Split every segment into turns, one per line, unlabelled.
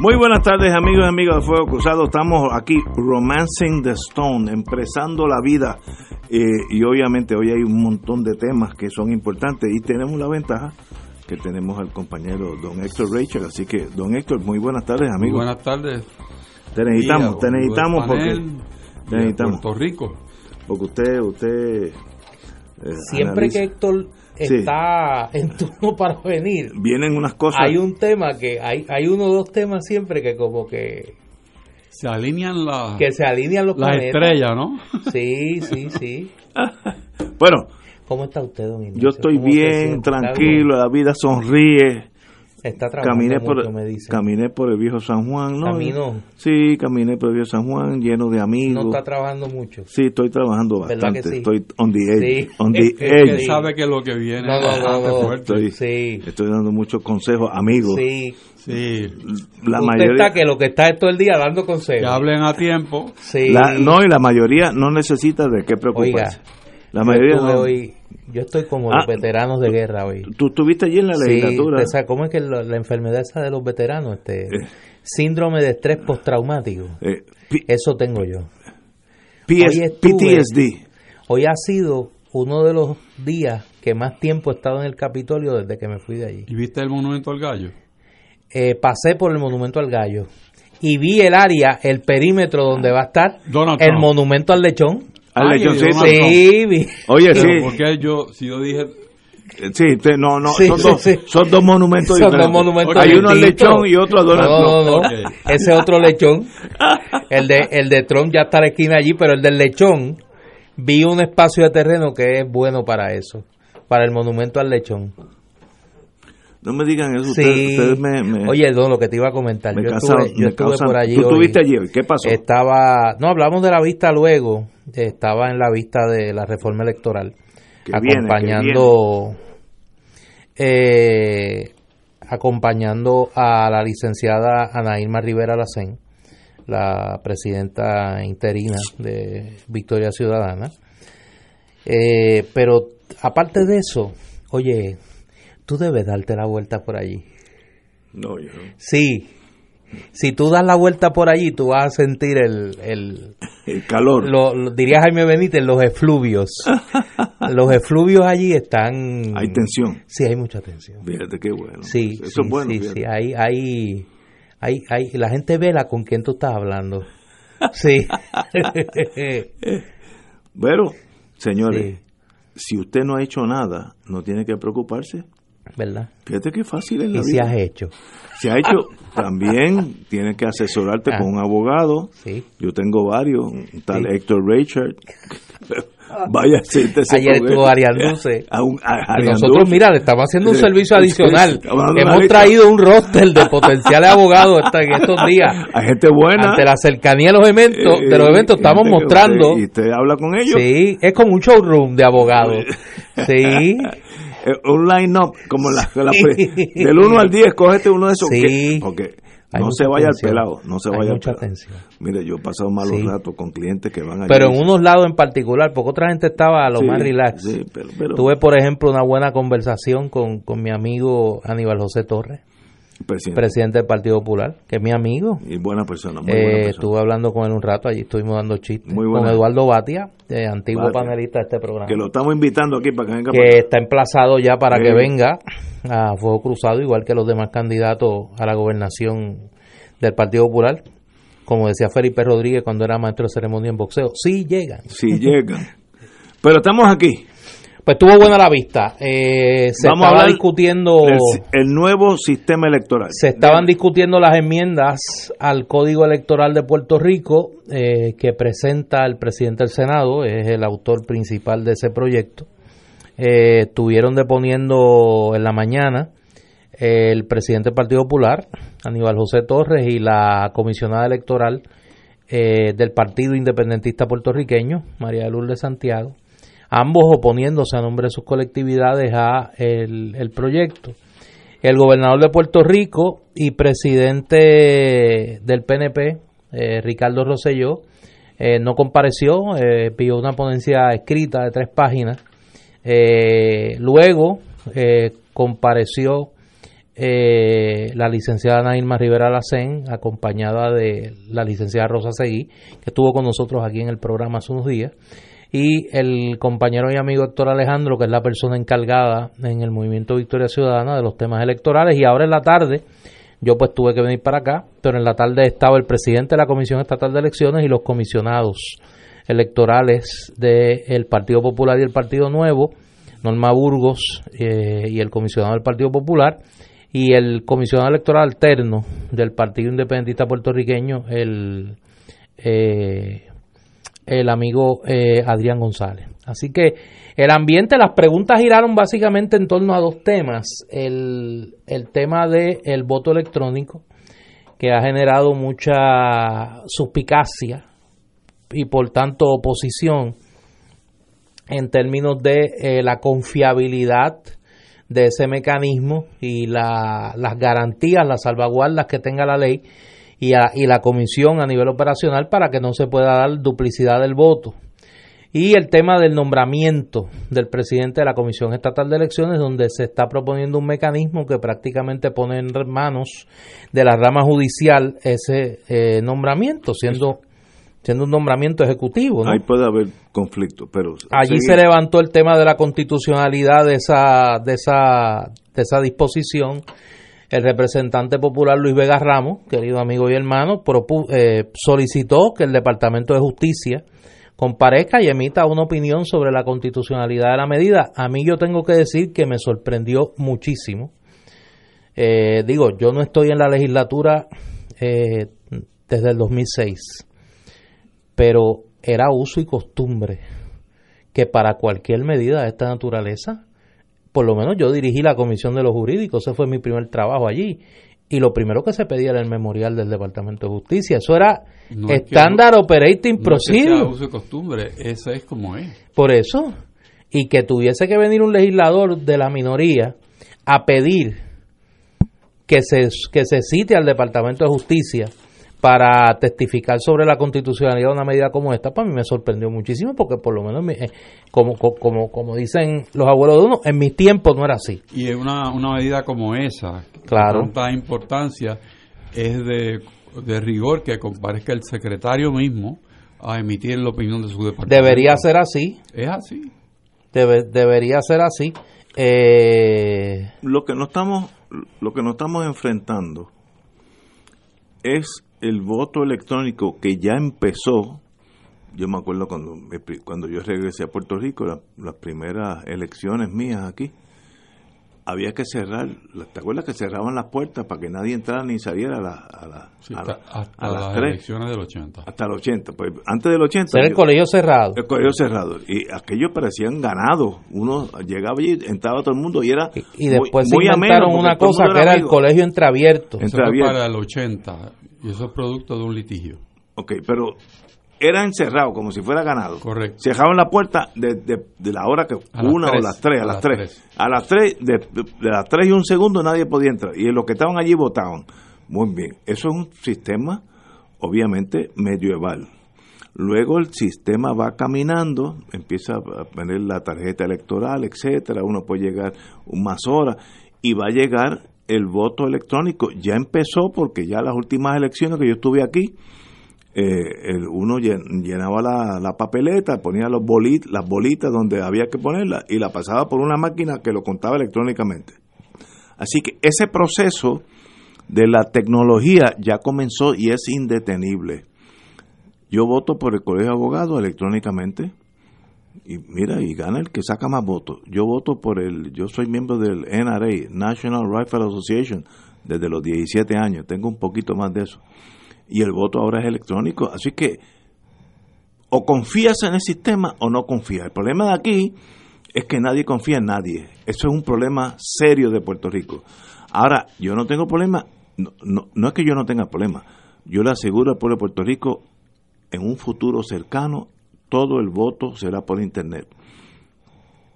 Muy buenas tardes amigos y amigas de Fuego Cruzado. Estamos aquí Romancing the Stone, empresando la vida. Eh, y obviamente hoy hay un montón de temas que son importantes y tenemos la ventaja que tenemos al compañero don Héctor Rachel. Así que, don Héctor, muy buenas tardes amigos.
Muy buenas tardes.
Te necesitamos, te necesitamos porque...
Te necesitamos. Puerto Rico.
Porque usted, usted...
Eh, Siempre que Héctor está en turno para venir.
Vienen unas cosas.
Hay un tema que, hay, hay uno o dos temas siempre que como que...
Se alinean las...
Que se alinean los
Las estrellas, ¿no?
Sí, sí, sí.
bueno.
¿Cómo está usted, don
Yo estoy bien, tranquilo, la vida sonríe.
Está trabajando
caminé
mucho,
por,
me dice.
Caminé por el viejo San Juan, ¿no?
¿Caminó?
Sí, caminé por el viejo San Juan, lleno de amigos.
No está trabajando mucho.
Sí, estoy trabajando
¿Verdad
bastante.
que sí?
Estoy on the edge.
Sí.
On the
Es que
edge.
él sabe que lo que viene
No, no,
es
no,
bastante
no.
fuerte.
Estoy,
Sí.
estoy dando muchos consejos, amigos.
Sí.
Sí.
La
Usted
mayoría,
está que lo que está es todo el día dando
Que
consejos.
hablen a tiempo.
Sí.
la- no, y la mayoría no necesita de qué preocuparse.
Oiga,
la
yo
mayoría
estuve
no.
hoy, yo estoy como
Ah.
los veteranos de guerra hoy.
Tú estuviste allí en la
Sí,
legislatura.
usted sabe ¿cómo es que la, la enfermedad esa de los veteranos? Este,
Eh.
síndrome de estrés postraumático.
Eh,
Eso tengo yo.
PS
Hoy estuve-
PTSD.
Hoy ha sido uno de los días que más tiempo he estado en el Capitolio desde que me fui de allí.
¿Y viste el monumento al gallo?
Eh, pasé por el Monumento al Gallo y vi el área, el perímetro donde va a estar
Donald
el
Trump.
Monumento al Lechón.
Al
Ay,
lechoncito.
Sí.
Oye, sí.
porque yo, si yo dije,
Eh, Sí, te- no, no,
Sí,
son,
sí,
dos,
sí.
son dos monumentos
Son
diferentes.
dos monumentos
Hay uno al lechón y otro a Donald
No, no, no.
Trump. Ok.
Ese otro lechón. El de, el de Trump ya está a la esquina allí, pero el del lechón vi un espacio de terreno que es bueno para eso, para el monumento al lechón.
No me digan eso,
Sí.
ustedes, ustedes me, me-
Oye, Don, lo que te iba a comentar,
me
yo estuve, yo
me
estuve por allí
¿Tú estuviste allí hoy? ¿Qué pasó?
Estaba, no, hablamos de la vista luego, estaba en la vista de la reforma electoral,
Que viene, que
acompañando, eh, acompañando a la licenciada Ana Irma Rivera Lacén, la presidenta interina de Victoria Ciudadana. Eh, pero aparte de eso, oye, tú debes darte la vuelta por allí.
No, yo no.
Sí, si tú das la vuelta por allí, tú vas a sentir el, el
El calor.
lo, lo- diría Jaime Benítez, los efluvios. los efluvios allí están...
Hay tensión.
Sí, hay mucha tensión.
Fíjate qué bueno.
Sí,
Eso
sí,
es bueno.
sí, sí, hay, hay, hay, hay, la gente vela con quién tú estás hablando. Sí.
Pero, señores,
Sí.
si usted no ha hecho nada, no tiene que preocuparse.
¿Verdad?
Fíjate qué fácil es la
Y si
vida.
has hecho.
Se ha hecho, también tienes que asesorarte
Ah.
con un abogado.
Sí.
Yo tengo varios, un tal
Sí.
Héctor Richard. Vaya a hacerte ese
Ayer estuvo
problema.
Ariel Dulce.
A un- a-
Y
Ariel
nosotros, mira, le estamos haciendo un
Sí,
servicio
sí,
adicional. Hemos traído un roster de potenciales abogados esta- en estos días.
Hay gente buena.
Ante la cercanía de los eventos, de los
Eh,
eventos estamos mostrando.
Y usted habla con ellos.
Sí, es como un showroom de abogados. Sí,
un line-up, como la, la- del 1 al 10, cógete uno de esos.
Sí.
que- porque
Hay
no se vaya al pelado, no se vaya al
mucha
pelado.
tensión.
Mire, yo he pasado malos
Sí.
ratos con clientes que van a
pero en unos lados en particular, porque otra gente estaba a lo
Sí,
más relax.
sí, pero- pero-
Tuve, por ejemplo, una buena conversación con, con mi amigo Aníbal José Torres,
presidente.
presidente del Partido Popular, que es mi amigo.
Y buena persona, muy
Eh,
persona.
estuve hablando con él un rato, allí estuvimos dando chistes.
Muy
con. Eduardo Batia, eh, antiguo
Batia.
panelista de este programa.
Que lo estamos invitando aquí para que venga
que
para
está emplazado ya para
Sí.
que venga a Fuego Cruzado, igual que los demás candidatos a la gobernación del Partido Popular. Como decía Felipe Rodríguez cuando era maestro de ceremonia en boxeo, sí llegan.
Si llegan. Pero estamos aquí.
Pues tuvo buena la vista. Eh, se
Vamos
estaba discutiendo,
el nuevo sistema electoral.
se estaban discutiendo las enmiendas al Código Electoral de Puerto Rico eh, que presenta el presidente del Senado, es el autor principal de ese proyecto. Eh, estuvieron deponiendo en la mañana el presidente del Partido Popular, Aníbal José Torres, y la comisionada electoral eh, del Partido Independentista Puertorriqueño, María de Lourdes Santiago, ambos oponiéndose a nombre de sus colectividades a el, el proyecto. El gobernador de Puerto Rico y presidente del PNP, eh, Ricardo Rosselló, eh, no compareció, eh, pidió una ponencia escrita de tres páginas. Eh, luego compareció eh, la licenciada Nailma Rivera Lacén, acompañada de la licenciada Rosa Seguí, que estuvo con nosotros aquí en el programa hace unos días, y el compañero y amigo Héctor Alejandro, que es la persona encargada en el Movimiento Victoria Ciudadana de los temas electorales, y ahora en la tarde yo pues tuve que venir para acá, pero en la tarde estaba el presidente de la Comisión Estatal de Elecciones y los comisionados electorales del Partido Popular y el Partido Nuevo, Norma Burgos eh, y el comisionado del Partido Popular, y el comisionado electoral alterno del Partido Independentista Puertorriqueño, el, eh, el amigo eh, Adrián González. Así que el ambiente, las preguntas giraron básicamente en torno a dos temas. El, el tema del el voto electrónico, que ha generado mucha suspicacia y por tanto oposición en términos de eh, la confiabilidad de ese mecanismo y la, las garantías, las salvaguardas que tenga la ley y, a, y la comisión a nivel operacional para que no se pueda dar duplicidad del voto y el tema del nombramiento del presidente de la Comisión Estatal de Elecciones, donde se está proponiendo un mecanismo que prácticamente pone en manos de la rama judicial ese eh, nombramiento, siendo siendo un nombramiento ejecutivo. ¿no?
Ahí puede haber conflicto, pero
allí
seguir.
se levantó el tema de la constitucionalidad de esa de esa de esa disposición. El representante popular Luis Vega Ramos, querido amigo y hermano, eh, solicitó que el Departamento de Justicia comparezca y emita una opinión sobre la constitucionalidad de la medida. A mí yo tengo que decir que me sorprendió muchísimo. Eh, digo, yo no estoy en la legislatura eh, desde el 2006, pero era uso y costumbre que para cualquier medida de esta naturaleza, por lo menos yo dirigí la comisión de los jurídicos, ese fue mi primer trabajo allí, y lo primero que se pedía era el memorial del Departamento de Justicia. Eso era
No es
estándar operating
No es que sea
procedure.
uso de costumbre, esa es como es.
Por eso. Y que tuviese que venir un legislador de la minoría a pedir que se, que se cite al Departamento de Justicia para testificar sobre la constitucionalidad de una medida como esta, para mí me sorprendió muchísimo porque por lo menos, mi- eh, como, co- como, como dicen los abuelos de uno, en mis tiempos no era así.
Y es una, una medida como esa,
Claro.
de tanta importancia, es de, de rigor que comparezca el secretario mismo a emitir la opinión de su departamento.
Debería ser así,
Es así.
debe- debería ser así. Eh,
lo que no estamos lo que no estamos enfrentando es el voto electrónico que ya empezó yo me acuerdo cuando cuando yo regresé a Puerto Rico la- las primeras elecciones mías aquí había que cerrar ¿te acuerdas que cerraban las puertas para que nadie entrara ni saliera a, la- a, la-
Sí,
a
hasta,
la-
hasta
a las
las
3
elecciones del 80.
hasta el 80 pues antes del 80
ser el
yo-
colegio cerrado.
el colegio cerrado y aquellos parecían ganados uno llegaba allí entraba todo el mundo y era
Y, y después
muy
se inventaron una cosa que era el colegio entreabierto.
En-
Eso fue
abierto.
para el 80 y eso es producto de un litigio.
Ok, pero era encerrado como si fuera ganado.
Correcto.
Cerraban la puerta de, de- de la hora que
A las
una o las tres, a,
A
las
las
tres.
tres.
A las tres, de, de las tres y un segundo nadie podía entrar. Y los que estaban allí votaban. Muy bien. Eso es un sistema, obviamente, medieval. Luego el sistema va caminando, empieza a poner la tarjeta electoral, etcétera, uno puede llegar más horas y va a llegar el voto electrónico. Ya empezó porque ya las últimas elecciones que yo estuve aquí, eh, el, uno llen- llenaba la, la papeleta, ponía los bolit, las bolitas donde había que ponerla y la pasaba por una máquina que lo contaba electrónicamente. Así que ese proceso de la tecnología ya comenzó y es indetenible. Yo voto por el Colegio de Abogados electrónicamente y mira, y gana el que saca más votos. Yo voto por el, yo soy miembro del NRA, National Rifle Association, desde los 17 años, tengo un poquito más de eso. Y el voto ahora es electrónico, así que o confías en el sistema o no confías. El problema de aquí es que nadie confía en nadie. Eso es un problema serio de Puerto Rico. Ahora, yo no tengo problema, no, no, no es que yo no tenga problema, yo le aseguro al pueblo de Puerto Rico, en un futuro cercano, todo el voto será por Internet.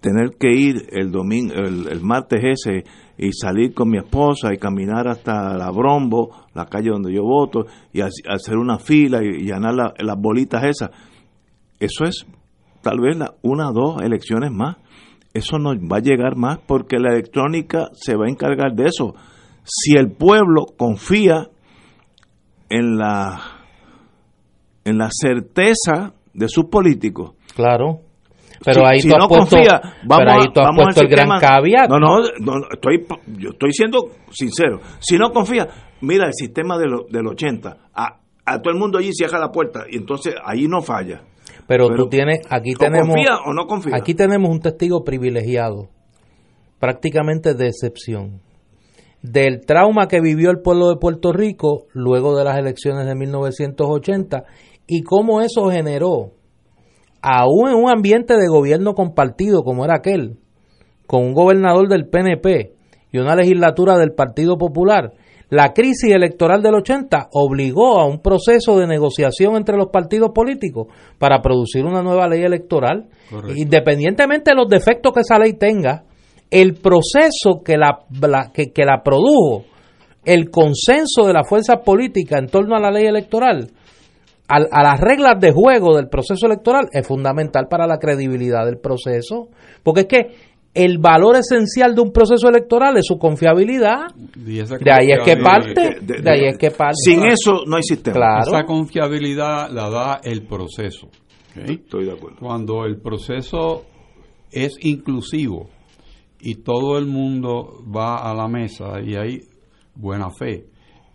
Tener que ir el domingo, el, martes ese y salir con mi esposa y caminar hasta la Brombo, la calle donde yo voto, y hacer una fila y, llenar las bolitas esas, eso es tal vez una o dos elecciones más. Eso no va a llegar más porque la electrónica se va a encargar de eso. Si el pueblo confía en la en la certeza de sus políticos.
Claro. Pero ahí tú has puesto, vamos, ahí el gran caveat.
No, no, estoy, yo estoy siendo sincero. Si no confía, mira el sistema de del 80. A, a todo el mundo allí cierra la puerta y entonces ahí no falla.
Pero, tú tienes, aquí tenemos...
¿Confía o no confía?
Aquí tenemos un testigo privilegiado, prácticamente de excepción, del trauma que vivió el pueblo de Puerto Rico luego de las elecciones de 1980 y cómo eso generó, aún en un ambiente de gobierno compartido como era aquel, con un gobernador del PNP y una legislatura del Partido Popular, la crisis electoral del 80 obligó a un proceso de negociación entre los partidos políticos para producir una nueva ley electoral. Independientemente de los defectos que esa ley tenga, el proceso que la, que, la produjo, el consenso de la fuerza política en torno a la ley electoral, a, a, las reglas de juego del proceso electoral es fundamental para la credibilidad del proceso, porque es que el valor esencial de un proceso electoral es su confiabilidad. de ahí es que parte. De, ahí es que parte.
Sin eso no hay sistema.
Esa confiabilidad la da el proceso.
Estoy de acuerdo.
Cuando el proceso es inclusivo y todo el mundo va a la mesa y hay buena fe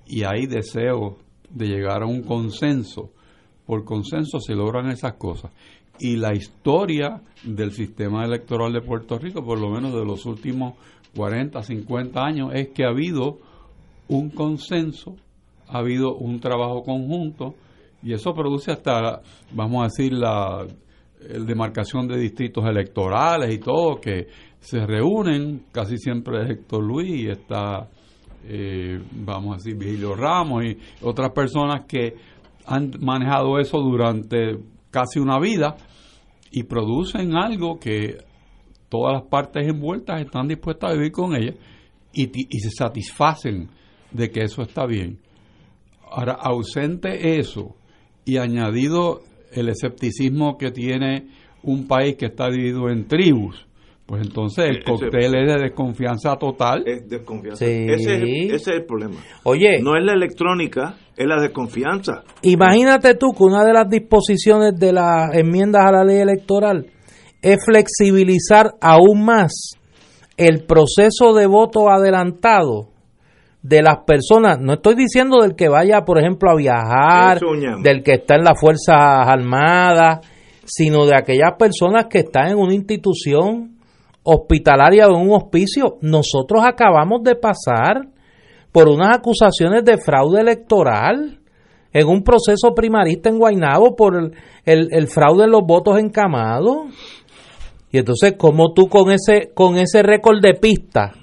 y hay deseo de llegar a un consenso, por consenso se logran esas cosas. Y la historia del sistema electoral de Puerto Rico, por lo menos de los últimos 40, 50 años, es que ha habido un consenso, ha habido un trabajo conjunto y eso produce hasta, vamos a decir, la demarcación de distritos electorales y todo, que se reúnen, casi siempre Héctor Luis y está, eh, vamos a decir, Vigilio Ramos y otras personas que han manejado eso durante casi una vida y producen algo que todas las partes envueltas están dispuestas a vivir con ella y, y se satisfacen de que eso está bien. Ahora, ausente eso y añadido el escepticismo que tiene un país que está dividido en tribus, pues entonces el cóctel es de desconfianza total.
Es desconfianza. Ese, es, el problema. Oye. No es la electrónica, es la desconfianza.
Imagínate tú que una de las disposiciones de las enmiendas a la ley electoral es flexibilizar aún más el proceso de voto adelantado de las personas, no estoy diciendo del que vaya, por ejemplo, a viajar, del que está en las Fuerzas Armadas, sino de aquellas personas que están en una institución hospitalaria o un hospicio. Nosotros acabamos de pasar por unas acusaciones de fraude electoral en un proceso primarista en Guaynabo por el, el, fraude en los votos encamados. Y entonces, ¿cómo tú con ese, con ese récord de pista,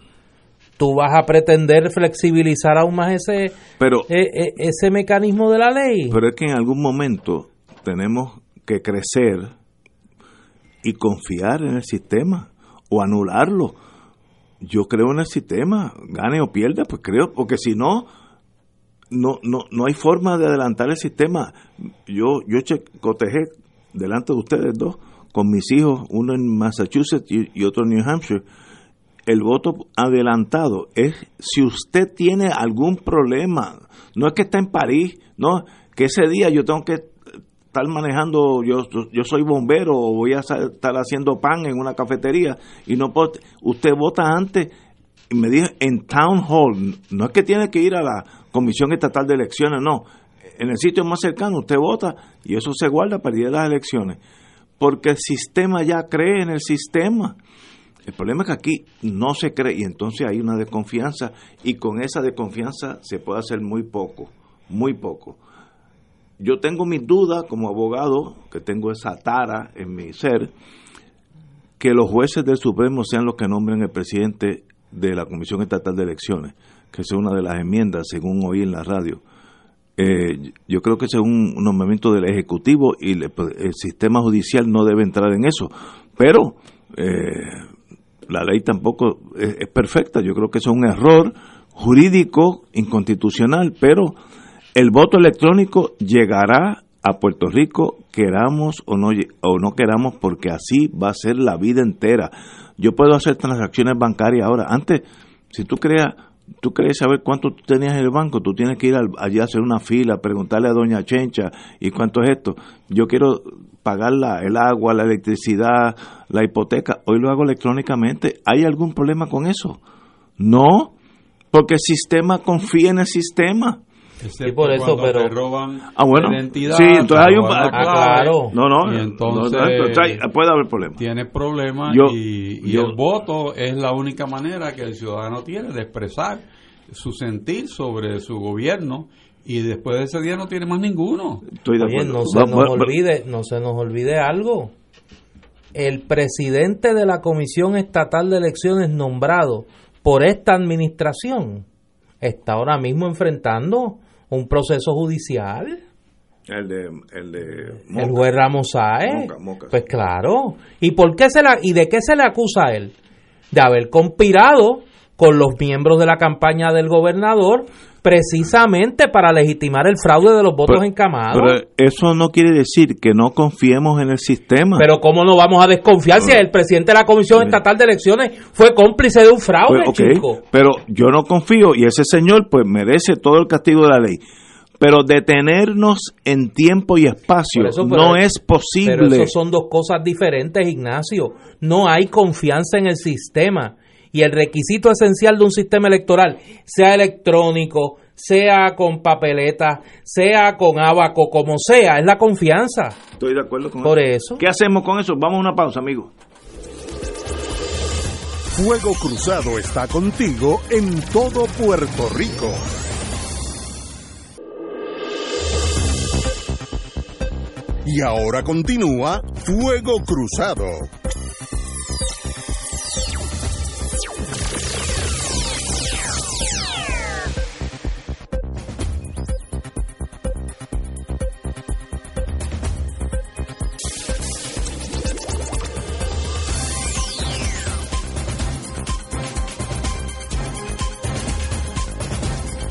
tú vas a pretender flexibilizar aún más ese,
pero,
e, e, ese mecanismo de la ley?
Pero es que en algún momento tenemos que crecer y confiar en el sistema o anularlo. Yo creo en el sistema, gane o pierda, pues creo, porque si no, no, no, no hay forma de adelantar el sistema. Yo, yo cotejé delante de ustedes dos con mis hijos, uno en Massachusetts y, otro en New Hampshire. El voto adelantado es si usted tiene algún problema, no es que está en París, no, que ese día yo tengo que estar manejando, yo, yo soy bombero o voy a estar haciendo pan en una cafetería y no puedo, usted vota antes y me dijo en town hall, no es que tiene que ir a la comisión estatal de elecciones, no, en el sitio más cercano usted vota y eso se guarda para ir a las elecciones, porque el sistema ya cree en el sistema. El problema es que aquí no se cree y entonces hay una desconfianza y con esa desconfianza se puede hacer muy poco, muy poco yo tengo mis dudas como abogado, que tengo esa tara en mi ser, que los jueces del Supremo sean los que nombren el presidente de la Comisión Estatal de Elecciones, que es una de las enmiendas, según oí en la radio. Eh, yo creo que es un nombramiento del Ejecutivo y pues, el sistema judicial no debe entrar en eso. Pero eh, la ley tampoco es, perfecta. Yo creo que es un error jurídico, inconstitucional, pero el voto electrónico llegará a Puerto Rico, queramos o no, o no queramos, porque así va a ser la vida entera. Yo puedo hacer transacciones bancarias ahora. Antes, si tú creas, tú querías saber cuánto tenías en el banco, tú tienes que ir allí a hacer una fila, preguntarle a doña Chencha y cuánto es esto. Yo quiero pagar la, el agua, la electricidad, la hipoteca. Hoy lo hago electrónicamente. ¿Hay algún problema con eso? No, porque el sistema confía en el sistema.
Y por eso, pero te roban
ah, bueno,
identidad.
Sí, entonces hay un
ah,
claro. No, no,
y entonces
no, puede haber problema.
Tiene problemas y, y
yo,
el voto es la única manera que el ciudadano tiene de expresar su sentir sobre su gobierno y después de ese día no tiene más ninguno.
Estoy de
Oye,
acuerdo.
no se nos olvide, no se nos olvide algo. El presidente de la Comisión Estatal de Elecciones nombrado por esta administración está ahora mismo enfrentando un proceso judicial.
El de, el de
el juez Ramos.
Moca, Moca,
Pues claro. ¿Y por qué se la y de qué se le acusa a él? De haber conspirado con los miembros de la campaña del gobernador precisamente para legitimar el fraude de los votos
pero,
encamados.
Pero eso no quiere decir que no confiemos en el sistema.
Pero ¿cómo no vamos a desconfiar si el presidente de la Comisión Estatal de Elecciones fue cómplice de un fraude,
pues, okay,
chico?
Pero yo no confío y ese señor pues merece todo el castigo de la ley. Pero detenernos en tiempo y espacio
eso,
no es posible.
Pero eso son dos cosas diferentes, Ignacio. No hay confianza en el sistema y el requisito esencial de un sistema electoral, sea electrónico, sea con papeleta, sea con abaco, como sea, es la confianza.
Estoy de acuerdo con
Por
eso.
eso.
¿Qué hacemos con eso? Vamos a una pausa, amigo.
Fuego Cruzado está contigo en todo Puerto Rico. Y ahora continúa Fuego Cruzado.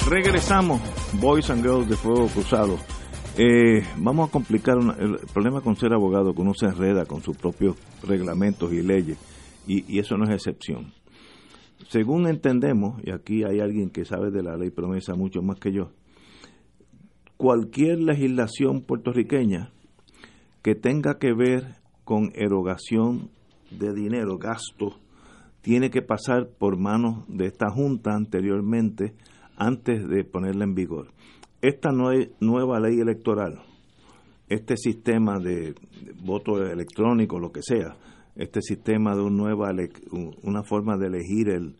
Regresamos, Boys and Girls de Fuego Cruzado. Eh, vamos a complicar una, el problema con ser abogado, que uno se enreda con sus propios reglamentos y leyes, y, y, eso no es excepción. Según entendemos, y aquí hay alguien que sabe de la ley promesa mucho más que yo, cualquier legislación puertorriqueña que tenga que ver con erogación de dinero, gasto, tiene que pasar por manos de esta Junta anteriormente antes de ponerla en vigor. Esta nueva ley electoral, este sistema de voto electrónico, lo que sea, este sistema de un nueva, una forma de elegir el,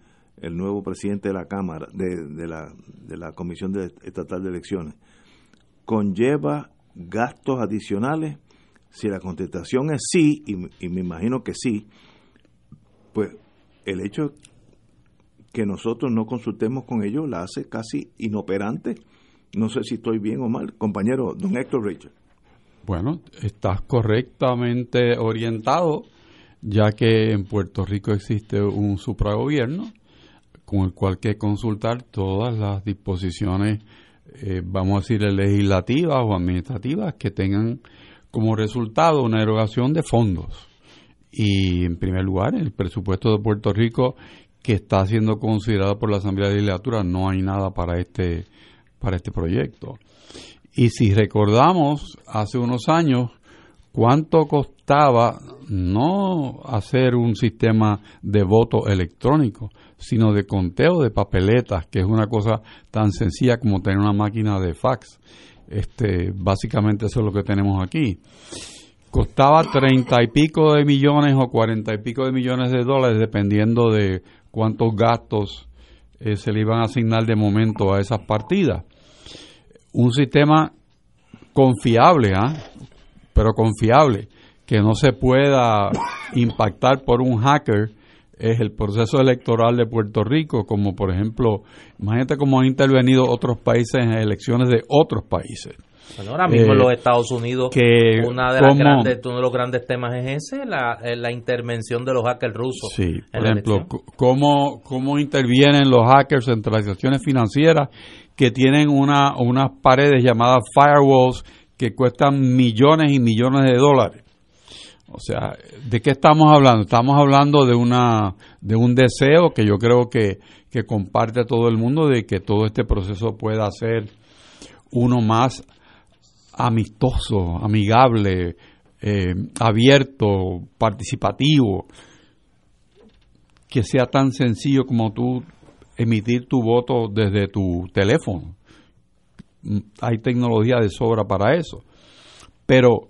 nuevo presidente de la Cámara, de, la, Comisión Estatal de Elecciones, conlleva gastos adicionales. Si la contestación es sí, y me imagino que sí, pues el hecho que nosotros no consultemos con ellos la hace casi inoperante. No sé si estoy bien o mal. Compañero, don Héctor Richard.
Bueno, estás correctamente orientado, ya que en Puerto Rico existe un supragobierno con el cual hay que consultar todas las disposiciones, eh, vamos a decir, legislativas o administrativas que tengan como resultado una erogación de fondos. Y en primer lugar, el presupuesto de Puerto Rico que está siendo considerado por la Asamblea Legislatura, no hay nada para este, para este proyecto. Y si recordamos hace unos años cuánto costaba no hacer un sistema de voto electrónico, sino de conteo de papeletas, que es una cosa tan sencilla como tener una máquina de fax. Este, básicamente eso es lo que tenemos aquí. Costaba treinta y pico de millones o cuarenta y pico de millones de dólares, dependiendo de cuántos gastos eh, se le iban a asignar de momento a esas partidas. Un sistema confiable, ¿ah? pero confiable, que no se pueda impactar por un hacker es el proceso electoral de Puerto Rico, como por ejemplo, imagínate cómo han intervenido otros países en elecciones de otros países.
Bueno, ahora mismo en los eh, Estados Unidos,
que
una de las grandes, uno de los grandes temas es ese, la, eh, la intervención de los hackers rusos.
Sí, por ejemplo, cómo, cómo intervienen los hackers en transacciones financieras que tienen una, unas paredes llamadas firewalls que cuestan millones y millones de dólares. O sea, ¿de qué estamos hablando? Estamos hablando de una de un deseo que yo creo que, que comparte todo el mundo de que todo este proceso pueda ser uno más amistoso, amigable, eh, abierto, participativo, que sea tan sencillo como tú emitir tu voto desde tu teléfono. Hay tecnología de sobra para eso. Pero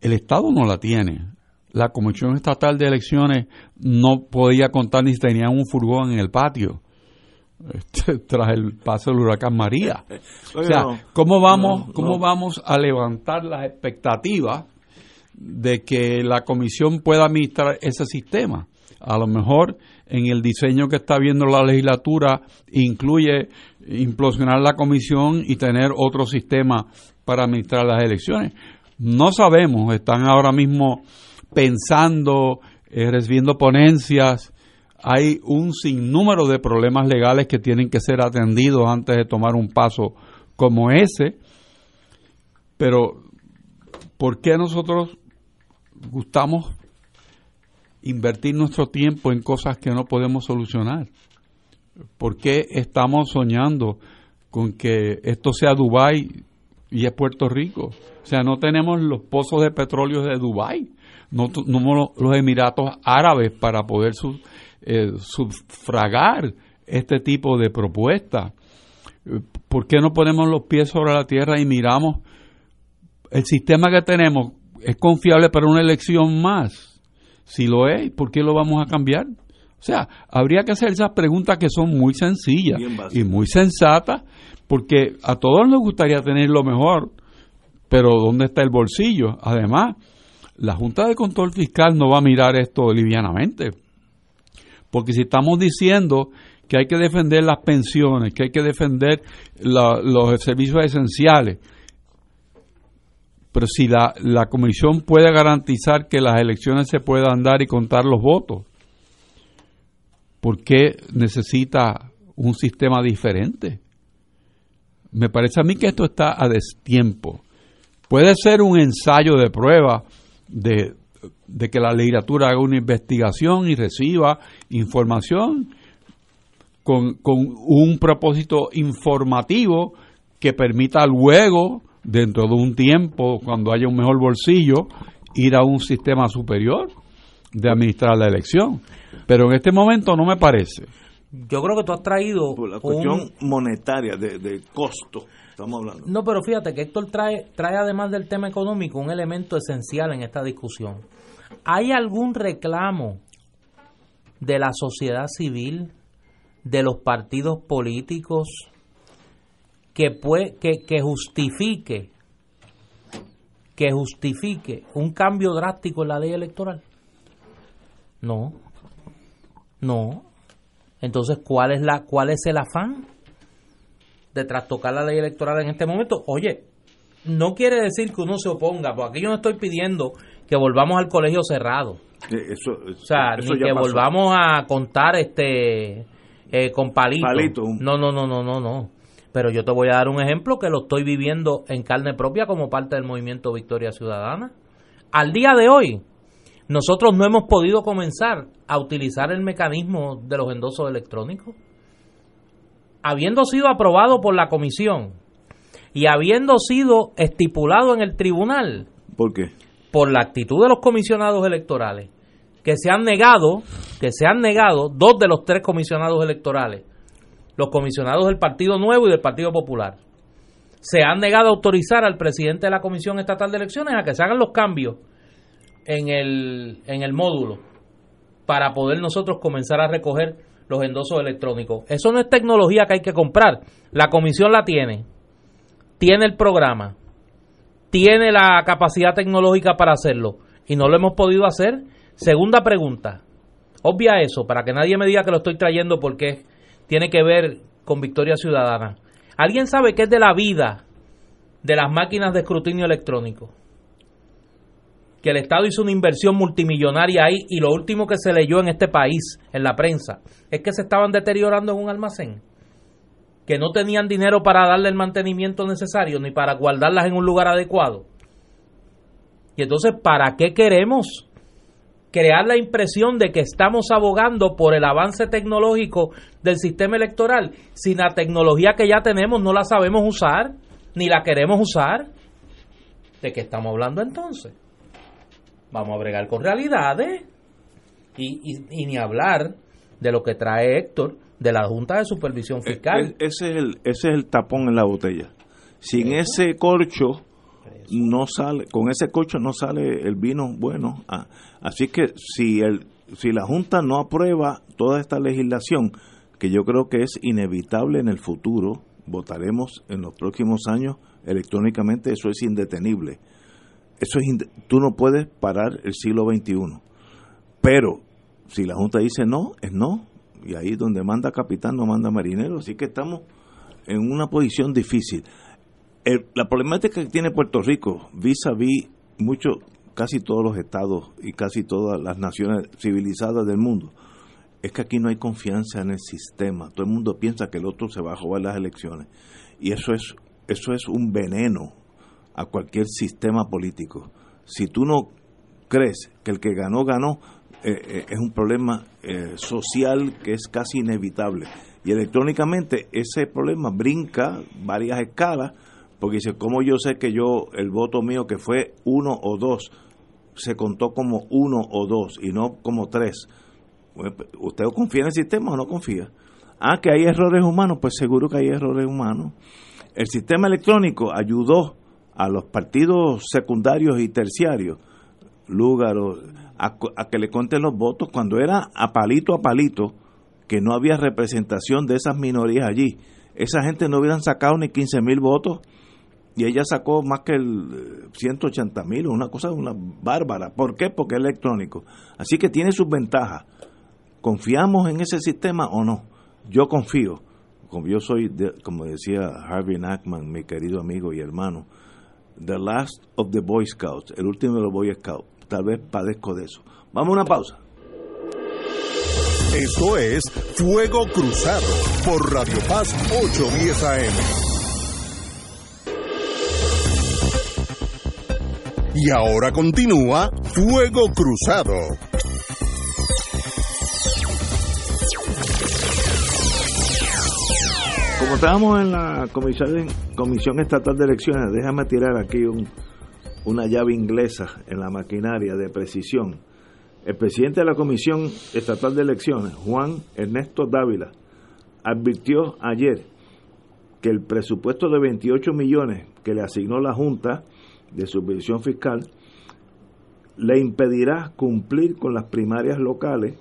el Estado no la tiene. La Comisión Estatal de Elecciones no podía contar ni si tenían un furgón en el patio este, tras el paso del huracán María. o sea, ¿cómo vamos, ¿cómo vamos a levantar las expectativas de que la comisión pueda administrar ese sistema? A lo mejor en el diseño que está viendo la legislatura incluye implosionar la comisión y tener otro sistema para administrar las elecciones. No sabemos, están ahora mismo pensando, eh, recibiendo ponencias, hay un sinnúmero de problemas legales que tienen que ser atendidos antes de tomar un paso como ese. Pero, ¿por qué nosotros gustamos invertir nuestro tiempo en cosas que no podemos solucionar? ¿Por qué estamos soñando con que esto sea Dubái y es Puerto Rico? O sea, no tenemos los pozos de petróleo de Dubái, no, no los Emiratos Árabes para poder eh, sufragar este tipo de propuestas. ¿Por qué no ponemos los pies sobre la tierra y miramos el sistema que tenemos? ¿Es confiable para una elección más? Si lo es, ¿por qué lo vamos a cambiar? O sea, habría que hacer esas preguntas que son muy sencillas y muy sensatas, porque a todos nos gustaría tener lo mejor, pero ¿dónde está el bolsillo? Además, la Junta de Control Fiscal no va a mirar esto livianamente. Porque si estamos diciendo que hay que defender las pensiones, que hay que defender los servicios esenciales, pero si la, la comisión puede garantizar que las elecciones se puedan dar y contar los votos, ¿por qué necesita un sistema diferente? Me parece a mí que esto está a destiempo. Puede ser un ensayo de prueba de de que la legislatura haga una investigación y reciba información con, con un propósito informativo que permita luego, dentro de un tiempo, cuando haya un mejor bolsillo, ir a un sistema superior de administrar la elección. Pero en este momento no me parece.
Yo creo que tú has traído...
Por la cuestión monetaria, de, de costo. Estamos hablando.
No, pero fíjate que Héctor trae, trae además del tema económico un elemento esencial en esta discusión. ¿Hay algún reclamo de la sociedad civil, de los partidos políticos, que, que, justifique que justifique un cambio drástico en la ley electoral? No. No. Entonces, ¿cuál es la cuál es el afán de trastocar la ley electoral en este momento? Oye, no quiere decir que uno se oponga, porque aquí yo no estoy pidiendo que volvamos al colegio cerrado.
Eso,
o sea, ni que volvamos a contar este eh, con palitos.
Palito.
No, no, no, no, no, no. Pero yo te voy a dar un ejemplo que lo estoy viviendo en carne propia como parte del movimiento Victoria Ciudadana. Al día de hoy, nosotros no hemos podido comenzar a utilizar el mecanismo de los endosos electrónicos. Habiendo sido aprobado por la comisión y habiendo sido estipulado en el tribunal.
¿Por qué?
por la actitud de los comisionados electorales, que se han negado, que se han negado dos de los tres comisionados electorales, los comisionados del Partido Nuevo y del Partido Popular, se han negado a autorizar al presidente de la Comisión Estatal de Elecciones a que se hagan los cambios en el, en el módulo para poder nosotros comenzar a recoger los endosos electrónicos. Eso no es tecnología que hay que comprar. La comisión la tiene. Tiene el programa tiene la capacidad tecnológica para hacerlo y no lo hemos podido hacer. Segunda pregunta. obvia eso, para que nadie me diga que lo estoy trayendo porque tiene que ver con Victoria Ciudadana. ¿Alguien sabe qué es de la vida de las máquinas de escrutinio electrónico? Que el Estado hizo una inversión multimillonaria ahí y lo último que se leyó en este país, en la prensa, es que se estaban deteriorando en un almacén. Que no tenían dinero para darle el mantenimiento necesario ni para guardarlas en un lugar adecuado. Y entonces, ¿para qué queremos crear la impresión de que estamos abogando por el avance tecnológico del sistema electoral si la tecnología que ya tenemos no la sabemos usar ni la queremos usar. ¿De qué estamos hablando entonces? Vamos a bregar con realidades y, ni hablar de lo que trae Héctor de la Junta de Supervisión e, Fiscal.
E, ese es el, ese es el tapón en la botella. Sin ese corcho no sale, con ese coche no sale el vino bueno. Ah, así que si el, si la Junta no aprueba toda esta legislación, que yo creo que es inevitable en el futuro, votaremos en los próximos años electrónicamente, eso es indetenible. Eso es tú no puedes parar el siglo XXI. Pero si la Junta dice no, es no. Y ahí donde manda capitán no manda marinero. Así que estamos en una posición difícil la problemática que tiene Puerto Rico vis a vis mucho, casi todos los estados y casi todas las naciones civilizadas del mundo es que aquí no hay confianza en el sistema. Todo el mundo piensa que el otro se va a jugar las elecciones y eso es eso es un veneno a cualquier sistema político. Si tú no crees que el que ganó ganó eh, eh, es un problema eh, social que es casi inevitable y electrónicamente ese problema brinca varias escalas porque dice, ¿cómo yo sé que yo, el voto mío que fue uno o dos, se contó como uno o dos y no como tres? ¿Usted confía en el sistema o no confía? Ah, que hay errores humanos, pues seguro que hay errores humanos. El sistema electrónico ayudó a los partidos secundarios y terciarios, Lúgaro, a, que le cuenten los votos cuando era a palito a palito, que no había representación de esas minorías allí. Esa gente no hubieran sacado ni 15 mil votos y ella sacó más que el 180 eh, mil, una cosa una bárbara. ¿Por qué? Porque es electrónico. Así que tiene sus ventajas. ¿Confiamos en ese sistema o no? Yo confío. Como yo soy, como decía Harvey Nackman, mi querido amigo y hermano, the last of the Boy Scouts, el último de los Boy Scouts. Tal vez padezco de eso. Vamos a una pausa.
Esto es Fuego Cruzado por Radio Paz 810 AM. Y ahora continúa Fuego Cruzado.
Como estábamos en la Comisión, Estatal de Elecciones, déjame tirar aquí una llave inglesa en la maquinaria de precisión. El presidente de la Comisión Estatal de Elecciones, Juan Ernesto Dávila, advirtió ayer que el presupuesto de 28 millones que le asignó la Junta de subvención fiscal le impedirá cumplir con las primarias locales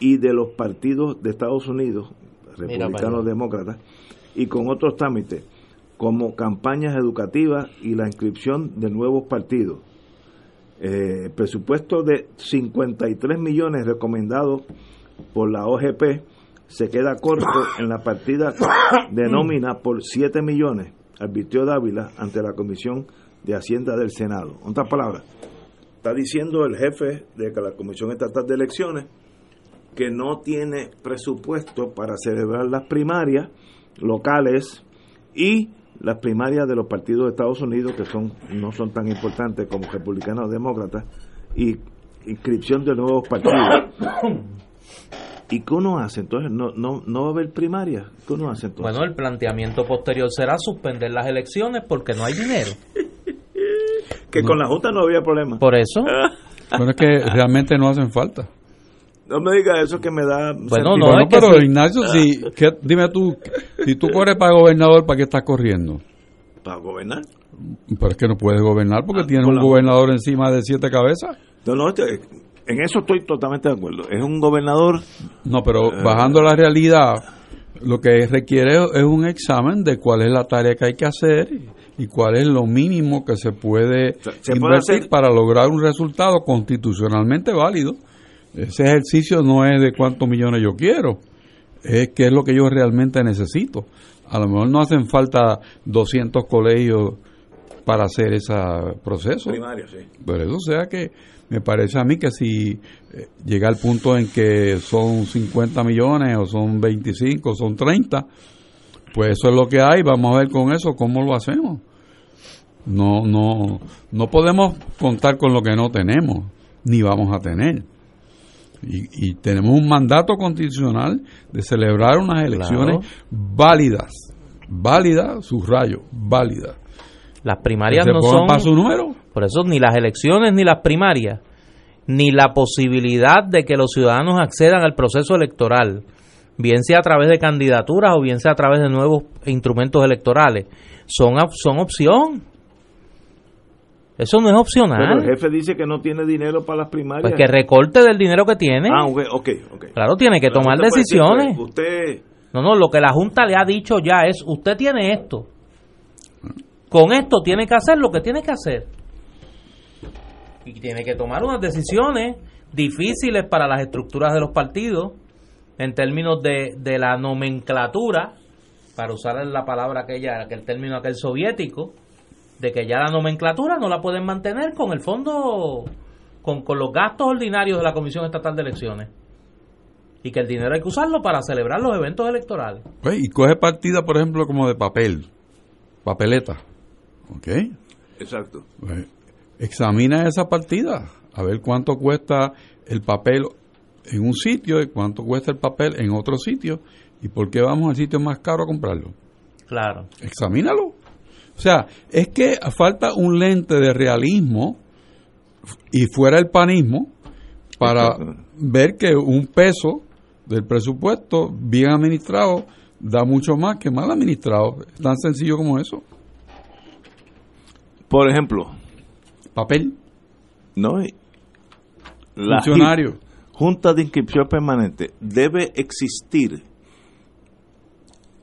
y de los partidos de Estados Unidos, republicanos demócratas, y con otros trámites, como campañas educativas y la inscripción de nuevos partidos. Eh, presupuesto de 53 millones recomendados por la OGP se queda corto en la partida de nómina por 7 millones advirtió Dávila ante la Comisión de Hacienda del Senado. En otras palabras, está diciendo el jefe de la Comisión Estatal de Elecciones que no tiene presupuesto para celebrar las primarias locales y las primarias de los partidos de Estados Unidos que son no son tan importantes como republicanos o demócratas y inscripción de nuevos partidos ¿Y qué uno hace? Entonces, ¿no, no, no va a haber primaria? ¿Qué uno hace entonces?
Bueno, el planteamiento posterior será suspender las elecciones porque no hay dinero.
que con la Junta no había problema.
Por eso.
bueno, es que realmente no hacen falta.
No me diga eso que me da...
Bueno, no, pero Ignacio, si, dime tú, si tú corres para gobernador, ¿para qué estás corriendo?
¿Para gobernar?
Pero es que no puedes gobernar porque ah, tienes un gobernador encima de siete cabezas.
No, no, este, en eso estoy totalmente de acuerdo. Es un gobernador.
No, pero eh, bajando la realidad, lo que requiere es un examen de cuál es la tarea que hay que hacer y cuál es lo mínimo que se puede invertir para lograr un resultado constitucionalmente válido. Ese ejercicio no es de cuántos millones yo quiero, es qué es lo que yo realmente necesito. A lo mejor no hacen falta 200 colegios para hacer ese proceso.
Primario, sí.
Pero eso sea que me parece a mí que si eh, llega al punto en que son 50 millones o son 25 o son 30, pues eso es lo que hay, vamos a ver con eso cómo lo hacemos. No, no, no podemos contar con lo que no tenemos, ni vamos a tener. Y, tenemos un mandato constitucional de celebrar unas elecciones válidas, válidas, subrayo, válidas.
Las primarias no son...
Para su número.
Por eso ni las elecciones ni las primarias, ni la posibilidad de que los ciudadanos accedan al proceso electoral, bien sea a través de candidaturas o bien sea a través de nuevos instrumentos electorales, son, son opción. Eso no es opcional.
el jefe dice que no tiene dinero para las primarias.
Pues que recorte del dinero que tiene.
Ah, ok, ok.
Claro, tiene que tomar decisiones.
Pues, usted...
No, no, lo que la Junta le ha dicho ya es, usted tiene esto. Con esto tiene que hacer lo que tiene que hacer. Y tiene que tomar unas decisiones difíciles para las estructuras de los partidos en términos de, de la nomenclatura, para usar la palabra aquella, aquel término aquel soviético, de que ya la nomenclatura no la pueden mantener con el fondo, con, con los gastos ordinarios de la Comisión Estatal de Elecciones. Y que el dinero hay que usarlo para celebrar los eventos electorales.
Pues, y coge partida, por ejemplo, como de papel, papeleta. ¿Ok?
Exacto.
Pues, examina esa partida, a ver cuánto cuesta el papel en un sitio y cuánto cuesta el papel en otro sitio y por qué vamos al sitio más caro a comprarlo.
Claro.
Examínalo. O sea, es que falta un lente de realismo y fuera el panismo para ver que un peso del presupuesto bien administrado da mucho más que mal administrado. Es tan sencillo como eso.
Por ejemplo,
papel.
No,
la funcionario.
Junta de inscripción permanente debe existir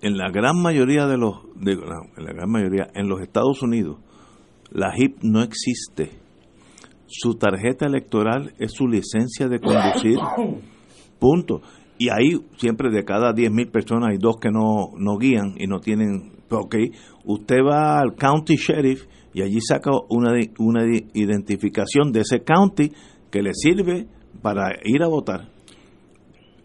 en la gran mayoría de los, de, en la gran mayoría, en los Estados Unidos, la HIP no existe. Su tarjeta electoral es su licencia de conducir. Punto. Y ahí siempre de cada 10.000 personas hay dos que no, no guían y no tienen... Ok, usted va al county sheriff y allí saca una, una identificación de ese county que le sirve para ir a votar.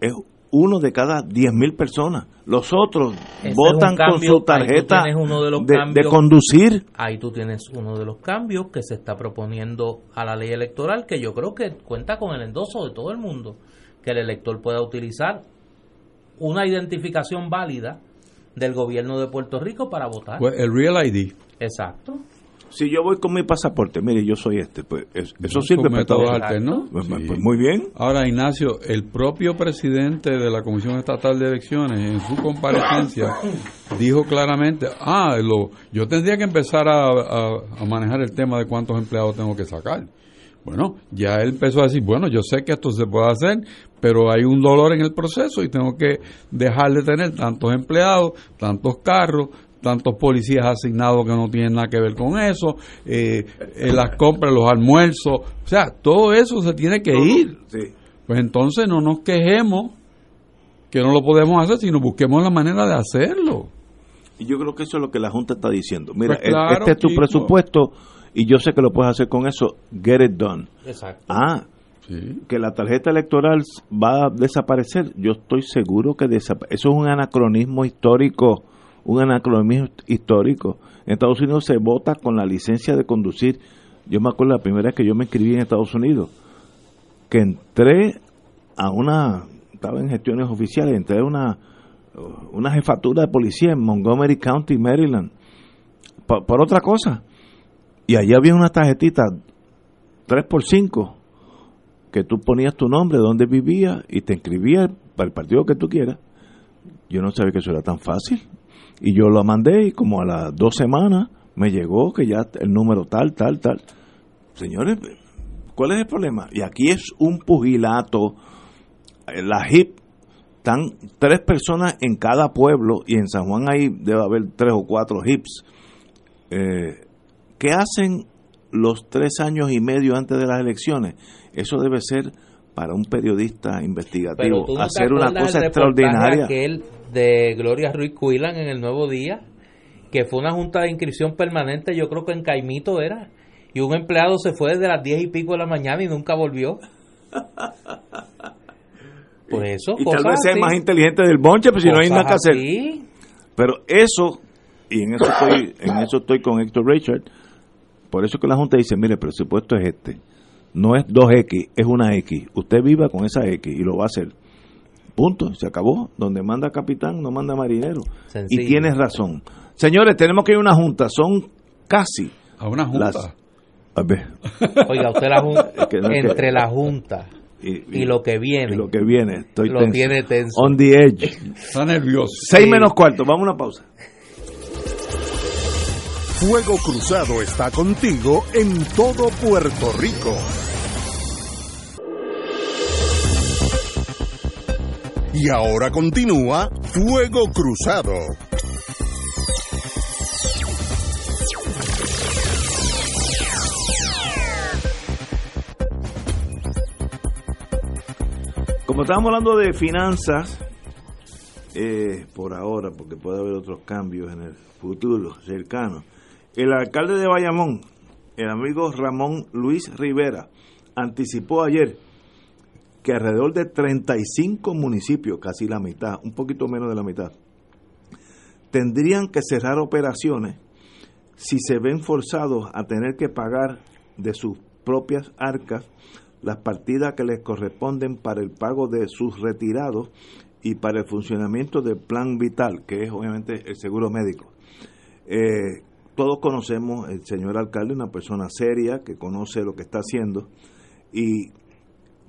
Es uno de cada 10.000 personas. Los otros votan con su tarjeta de, conducir.
Ahí tú tienes uno de los cambios que se está proponiendo a la ley electoral, que yo creo que cuenta con el endoso de todo el mundo, que el elector pueda utilizar una identificación válida del gobierno de Puerto Rico para votar.
Pues el Real ID.
Exacto
si yo voy con mi pasaporte, mire, yo soy este, pues eso sirve para todo.
Pues, pues, muy bien. Ahora, Ignacio, el propio presidente de la Comisión Estatal de Elecciones, en su comparecencia, dijo claramente, ah, lo, yo tendría que empezar a, a, manejar el tema de cuántos empleados tengo que sacar. Bueno, ya él empezó a decir, bueno, yo sé que esto se puede hacer, pero hay un dolor en el proceso y tengo que dejar de tener tantos empleados, tantos carros, tantos policías asignados que no tienen nada que ver con eso, eh, eh, las compras, los almuerzos, o sea, todo eso se tiene que ir. Pues entonces no nos quejemos que no lo podemos hacer, sino busquemos la manera de hacerlo.
Y yo creo que eso es lo que la Junta está diciendo. Mira, pues este es tu presupuesto y yo sé que lo puedes hacer con eso. Get it done.
Exacto.
Ah, que la tarjeta electoral va a desaparecer. Yo estoy seguro que eso es un anacronismo histórico un anacronismo histórico. En Estados Unidos se vota con la licencia de conducir. Yo me acuerdo la primera vez que yo me inscribí en Estados Unidos, que entré a una, estaba en gestiones oficiales, entré a una, una jefatura de policía en Montgomery County, Maryland, por, otra cosa. Y allí había una tarjetita 3 por 5 que tú ponías tu nombre, dónde vivías y te inscribías para el partido que tú quieras. Yo no sabía que eso era tan fácil. Y yo lo mandé y como a las dos semanas me llegó que ya el número tal, tal, tal. Señores, ¿cuál es el problema? Y aquí es un pugilato. La HIP, están tres personas en cada pueblo y en San Juan ahí debe haber tres o cuatro HIPs. Eh, ¿Qué hacen los tres años y medio antes de las elecciones? Eso debe ser para un periodista investigativo hacer una cosa extraordinaria.
De Gloria Ruiz Cuilan en el Nuevo Día, que fue una junta de inscripción permanente, yo creo que en Caimito era, y un empleado se fue desde las diez y pico de la mañana y nunca volvió.
Por eso, y, tal vez sea más inteligente del bonche, pues si no hay nada que hacer. Pero eso, y en eso estoy, en eso estoy con Héctor Richard, por eso que la Junta dice, mire, el presupuesto es este, no es 2X, es una X. Usted viva con esa X y lo va a hacer. Punto, se acabó. Donde manda capitán, no manda marinero. Y tienes razón. Señores, tenemos que ir a una junta, son casi.
A una junta.
a ver.
Oiga, usted la junta, entre la junta y, lo que viene.
lo que viene, estoy
lo tiene tenso.
On the edge.
Está nervioso.
Seis menos cuarto, vamos a una pausa.
Fuego Cruzado está contigo en todo Puerto Rico. Y ahora continúa Fuego Cruzado.
Como estábamos hablando de finanzas, eh, por ahora, porque puede haber otros cambios en el futuro cercano, el alcalde de Bayamón, el amigo Ramón Luis Rivera, anticipó ayer que alrededor de 35 municipios, casi la mitad, un poquito menos de la mitad, tendrían que cerrar operaciones si se ven forzados a tener que pagar de sus propias arcas las partidas que les corresponden para el pago de sus retirados y para el funcionamiento del plan vital, que es obviamente el seguro médico. Eh, todos conocemos el señor alcalde, una persona seria que conoce lo que está haciendo y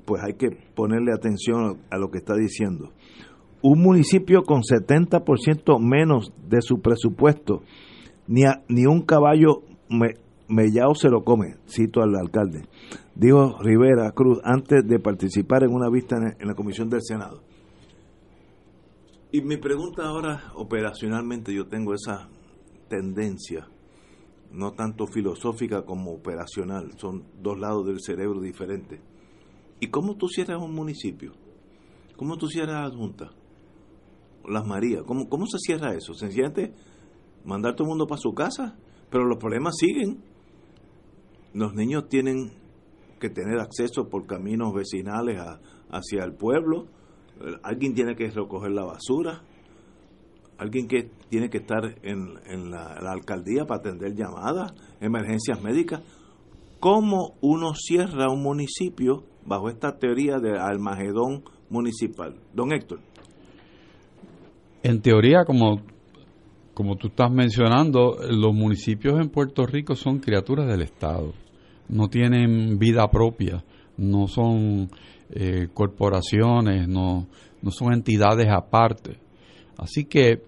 pues hay que ponerle atención a lo que está diciendo. Un municipio con 70% menos de su presupuesto, ni, ni un caballo mellao se lo come, cito al alcalde. Dijo Rivera Cruz antes de participar en una vista en la comisión del Senado. Y mi pregunta ahora, operacionalmente, yo tengo esa tendencia, no tanto filosófica como operacional, son dos lados del cerebro diferentes. ¿Y cómo tú cierras un municipio? ¿Cómo tú cierras la Junta? Las Marías, ¿cómo, cómo se cierra eso? Sencillamente mandar todo el mundo para su casa, pero los problemas siguen. Los niños tienen que tener acceso por caminos vecinales hacia el pueblo. Alguien tiene que recoger la basura. Alguien que tiene que estar en, la, alcaldía para atender llamadas, emergencias médicas. ¿Cómo uno cierra un municipio bajo esta teoría de Almagedón municipal? Don Héctor.
En teoría, como, como tú estás mencionando, los municipios en Puerto Rico son criaturas del Estado no tienen vida propia, no son eh, corporaciones, no, no son entidades aparte. Así que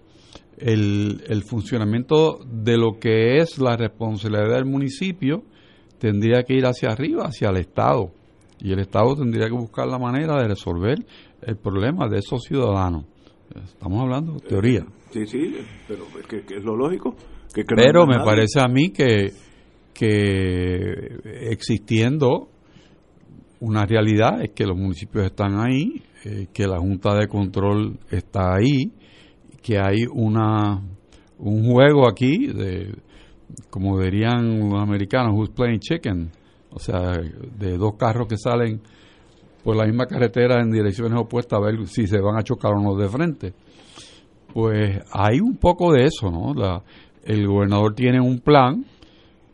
el, el funcionamiento de lo que es la responsabilidad del municipio tendría que ir hacia arriba, hacia el Estado. Y el Estado tendría que buscar la manera de resolver el problema de esos ciudadanos. Estamos hablando de teoría.
Sí, sí, pero es que, es lo lógico. Que
pero me parece a mí que que existiendo una realidad es que los municipios están ahí, eh, que la Junta de Control está ahí, que hay una un juego aquí de como dirían los americanos, who's playing chicken, o sea, de dos carros que salen por la misma carretera en direcciones opuestas a ver si se van a chocar o no de frente. Pues hay un poco de eso, ¿no? La, el gobernador tiene un plan,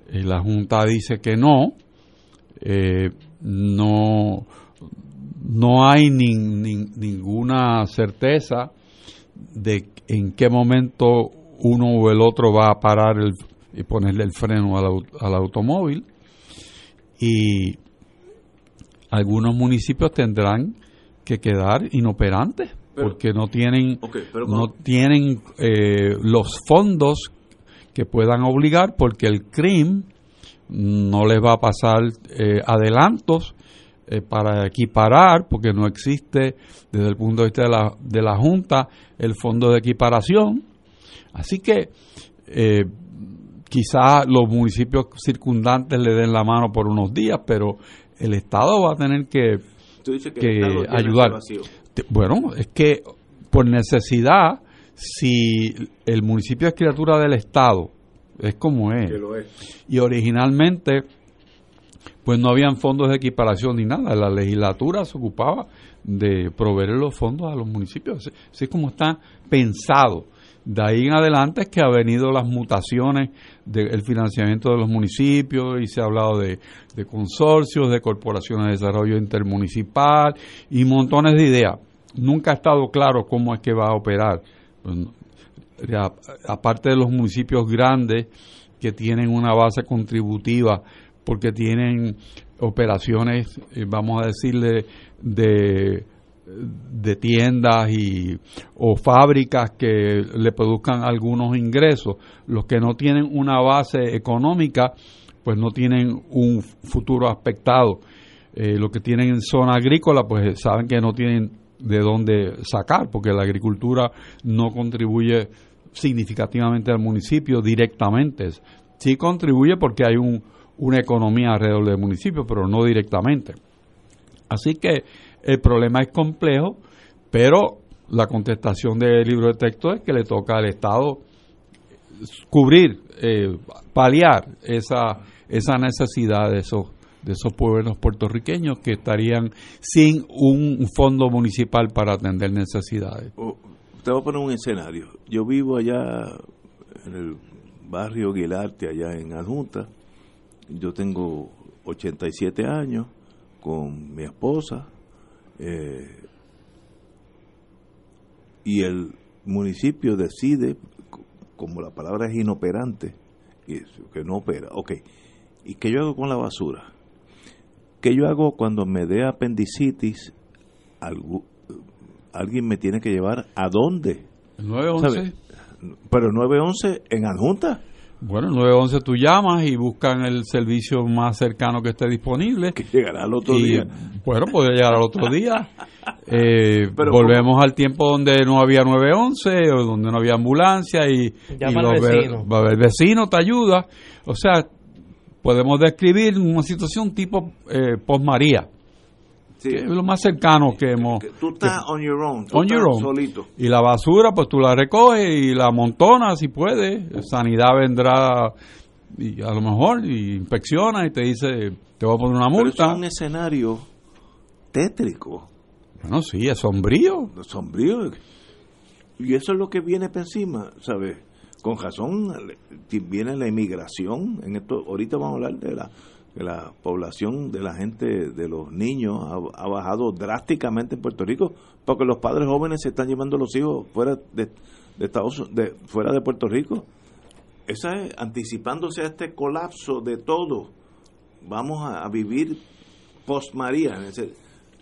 eh, la Junta dice que no, eh, no, no hay ninguna certeza de en qué momento uno o el otro va a parar y ponerle el freno al, automóvil y algunos municipios tendrán que quedar inoperantes porque no tienen no tienen eh, los fondos que puedan obligar porque el CRIM no les va a pasar eh, adelantos eh, para equiparar porque no existe desde el punto de vista de la, de la Junta el fondo de equiparación. Así que eh, quizá los municipios circundantes le den la mano por unos días, pero el Estado va a tener que, que, ayudar. Bueno, es que por necesidad, si el municipio es criatura del Estado, es como es. Y originalmente, pues no habían fondos de equiparación ni nada. La legislatura se ocupaba de proveer los fondos a los municipios. Así es como está pensado. De ahí en adelante es que ha venido las mutaciones del financiamiento de los municipios y se ha hablado de, consorcios, de corporaciones de desarrollo intermunicipal y montones de ideas. Nunca ha estado claro cómo es que va a operar. aparte de los municipios grandes que tienen una base contributiva porque tienen operaciones, eh, vamos a decirle, de de tiendas y o fábricas que le produzcan algunos ingresos. Los que no tienen una base económica pues no tienen un futuro aspectado. Eh, los que tienen en zona agrícola pues saben que no tienen de dónde sacar porque la agricultura no contribuye significativamente al municipio directamente. Sí contribuye porque hay un, una economía alrededor del municipio pero no directamente. Así que el problema es complejo, pero la contestación del libro de texto es que le toca al Estado cubrir, eh, paliar esa, esa necesidad de esos, de esos pueblos puertorriqueños que estarían sin un fondo municipal para atender necesidades.
Oh, te voy a poner un escenario. Yo vivo allá en el barrio Guilarte, allá en Adjunta. Yo tengo 87 años con mi esposa, eh, y el municipio decide, como la palabra es inoperante, que no opera, ok, ¿y qué yo hago con la basura? ¿Qué yo hago cuando me dé apendicitis? alguien me tiene que llevar a dónde?
911.
Pero 911 en adjunta.
Bueno, 911 tú llamas y buscan el servicio más cercano que esté disponible.
Que llegará al otro día.
Bueno, puede llegar al otro día. Eh, volvemos al tiempo donde no había 911 o donde no había ambulancia y, el vecino te ayuda. O sea, podemos describir una situación tipo eh, post-María es lo más cercano que hemos.
tú estás on your own.
on your own.
Solito.
Y la basura, pues tú la recoges y la amontonas si puedes. Sanidad vendrá y a lo mejor y inspecciona y te dice, te voy a poner una multa.
es un escenario tétrico.
Bueno, sí, es sombrío.
Sombrío. Y eso es lo que viene para encima, ¿sabes? Con razón viene la inmigración. En esto, ahorita vamos a hablar de la que la población de la gente, de los niños, ha, bajado drásticamente en Puerto Rico, porque los padres jóvenes se están llevando los hijos fuera de, Estados de fuera de Puerto Rico. Esa es anticipándose a este colapso de todo. Vamos a, vivir post María,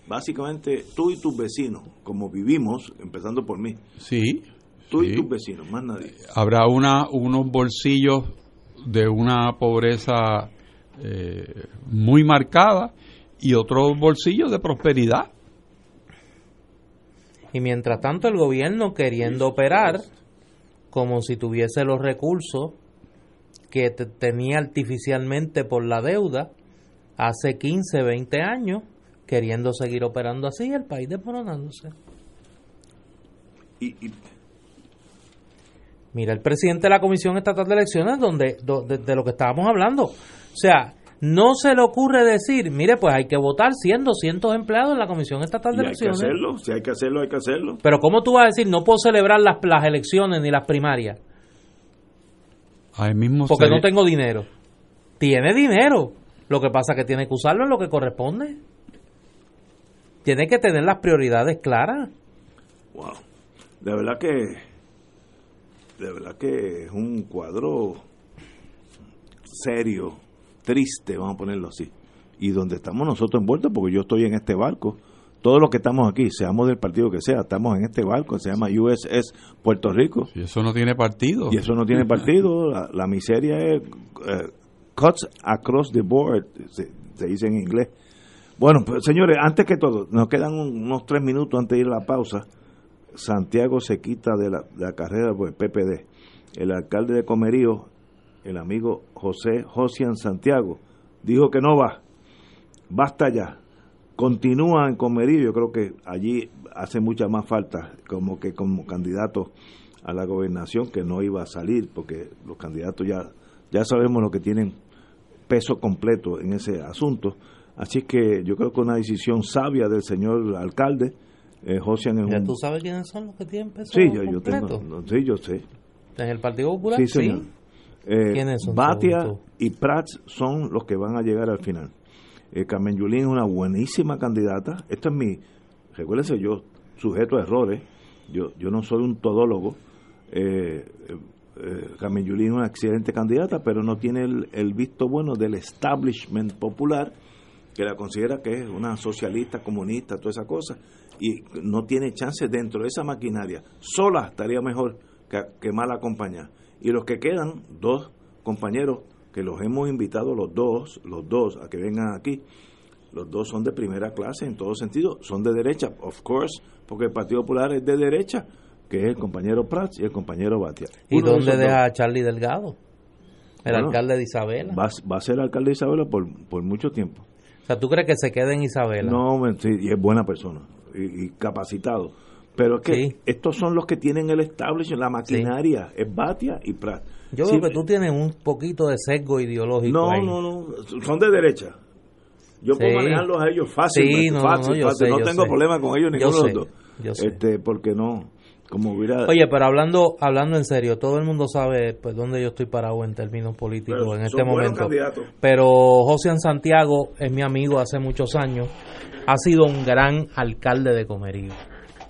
básicamente tú y tus vecinos, como vivimos, empezando por mí.
Sí.
Tú y tus vecinos, más nadie.
Habrá una unos bolsillos de una pobreza eh, muy marcada y otros bolsillos de prosperidad.
Y mientras tanto el gobierno queriendo operar como si tuviese los recursos que tenía artificialmente por la deuda hace 15, 20 años, queriendo seguir operando así, el país desmoronándose. Y, Mira, el presidente de la Comisión Estatal de Elecciones, donde, de lo que estábamos hablando, o sea, no se le ocurre decir, mire, pues hay que votar 100, 200 empleados en la Comisión Estatal de Elecciones.
Hay que hacerlo, si hay que hacerlo, hay que hacerlo.
Pero ¿cómo tú vas a decir, no puedo celebrar las, las elecciones ni las primarias?
Ahí mismo
Porque no tengo dinero. Tiene dinero. Lo que pasa es que tiene que usarlo en lo que corresponde. Tiene que tener las prioridades claras.
Wow. De verdad que de verdad que es un cuadro serio triste, vamos a ponerlo así. Y donde estamos nosotros envueltos, porque yo estoy en este barco, todos los que estamos aquí, seamos del partido que sea, estamos en este barco, se llama USS Puerto Rico.
Y eso no tiene partido.
Y eso no tiene partido, la, miseria es eh, cuts across the board, se, dice en inglés. Bueno, pues, señores, antes que todo, nos quedan unos tres minutos antes de ir a la pausa. Santiago se quita de la, de la carrera por el PPD. El alcalde de Comerío el amigo José Josian Santiago, dijo que no va, basta ya. continúa en Comerío, yo creo que allí hace mucha más falta como que como candidato a la gobernación que no iba a salir porque los candidatos ya ya sabemos lo que tienen peso completo en ese asunto así que yo creo que una decisión sabia del señor alcalde eh, Josian es
un... ¿Tú sabes quiénes son los que tienen peso
sí, yo, yo tengo, sí, yo sé.
¿En el Partido Popular?
Sí, señor. Eh. Batia y Prats son los que van a llegar al final. Eh, Carmen Yulín es una buenísima candidata. Esto es mi, recuérdense, yo sujeto a errores, yo, yo no soy un todólogo. Eh, eh, Carmen Yulín es una excelente candidata, pero no tiene el, el, visto bueno del establishment popular, que la considera que es una socialista, comunista, toda esa cosa, y no tiene chance dentro de esa maquinaria. Sola estaría mejor que, que mal acompañada. Y los que quedan, dos compañeros que los hemos invitado los dos, los dos, a que vengan aquí. Los dos son de primera clase en todo sentido, son de derecha, of course, porque el Partido Popular es de derecha, que es el compañero Prats y el compañero Batia.
¿Y dónde deja a Charlie Delgado? El alcalde de Isabela.
Va, va, a ser alcalde de Isabela por, por mucho tiempo.
O sea, ¿tú crees que se quede en Isabela?
No, sí, y es buena persona y, capacitado. Pero es que estos son los que tienen el establishment, la maquinaria, es Batia y Prats
yo veo que tú tienes un poquito de sesgo ideológico.
No, no, no, son de derecha. Yo puedo manejarlos a ellos fácil, no, fácil, no, fácil. no tengo problema con ellos ninguno de los dos. Este, porque no, como hubiera...
Oye, pero hablando hablando en serio, todo el mundo sabe pues dónde yo estoy parado en términos políticos en este momento. Pero José Santiago es mi amigo hace muchos años, ha sido un gran alcalde de Comerío.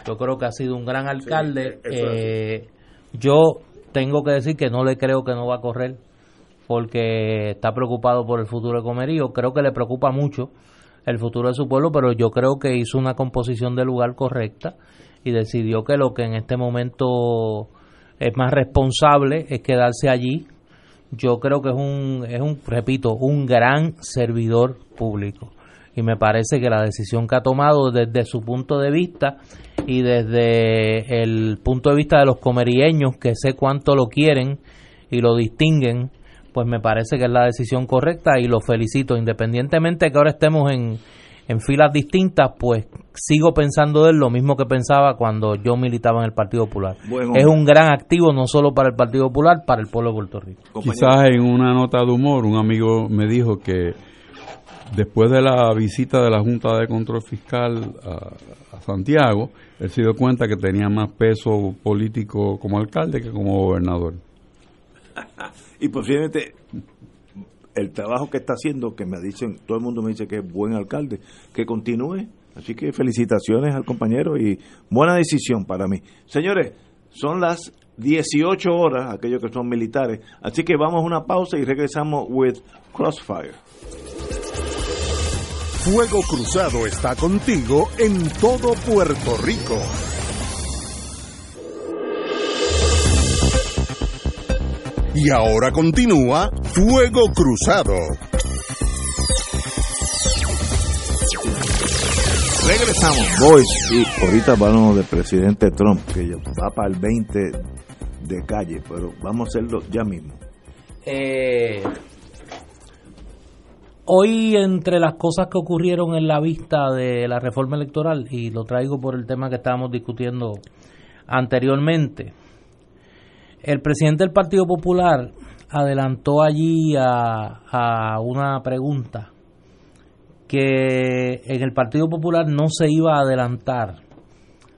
Yo creo que ha sido un gran alcalde. eh, yo tengo que decir que no le creo que no va a correr porque está preocupado por el futuro de Comerío. Creo que le preocupa mucho el futuro de su pueblo, pero yo creo que hizo una composición de lugar correcta y decidió que lo que en este momento es más responsable es quedarse allí. Yo creo que es un, es un, repito, un gran servidor público y me parece que la decisión que ha tomado desde su punto de vista y desde el punto de vista de los comerieños que sé cuánto lo quieren y lo distinguen, pues me parece que es la decisión correcta y lo felicito. Independientemente de que ahora estemos en, en filas distintas, pues sigo pensando de él lo mismo que pensaba cuando yo militaba en el Partido Popular. es un gran activo no solo para el Partido Popular, para el pueblo de Puerto Rico.
Quizás en una nota de humor, un amigo me dijo que después de la visita de la Junta de Control Fiscal a, Santiago, él se dio cuenta que tenía más peso político como alcalde que como gobernador.
y posiblemente el trabajo que está haciendo, que me dicen, todo el mundo me dice que es buen alcalde, que continúe. Así que felicitaciones al compañero y buena decisión para mí. Señores, son las 18 horas, aquellos que son militares. Así que vamos a una pausa y regresamos with Crossfire.
Fuego Cruzado está contigo en todo Puerto Rico. Y ahora continúa Fuego Cruzado.
Regresamos, boys. Y ahorita hablamos del presidente Trump, que va para el 20 de calle, pero vamos a hacerlo ya mismo.
Eh, Hoy, entre las cosas que ocurrieron en la vista de la reforma electoral, y lo traigo por el tema que estábamos discutiendo anteriormente, el presidente del Partido Popular adelantó allí a, una pregunta que en el Partido Popular no se iba a adelantar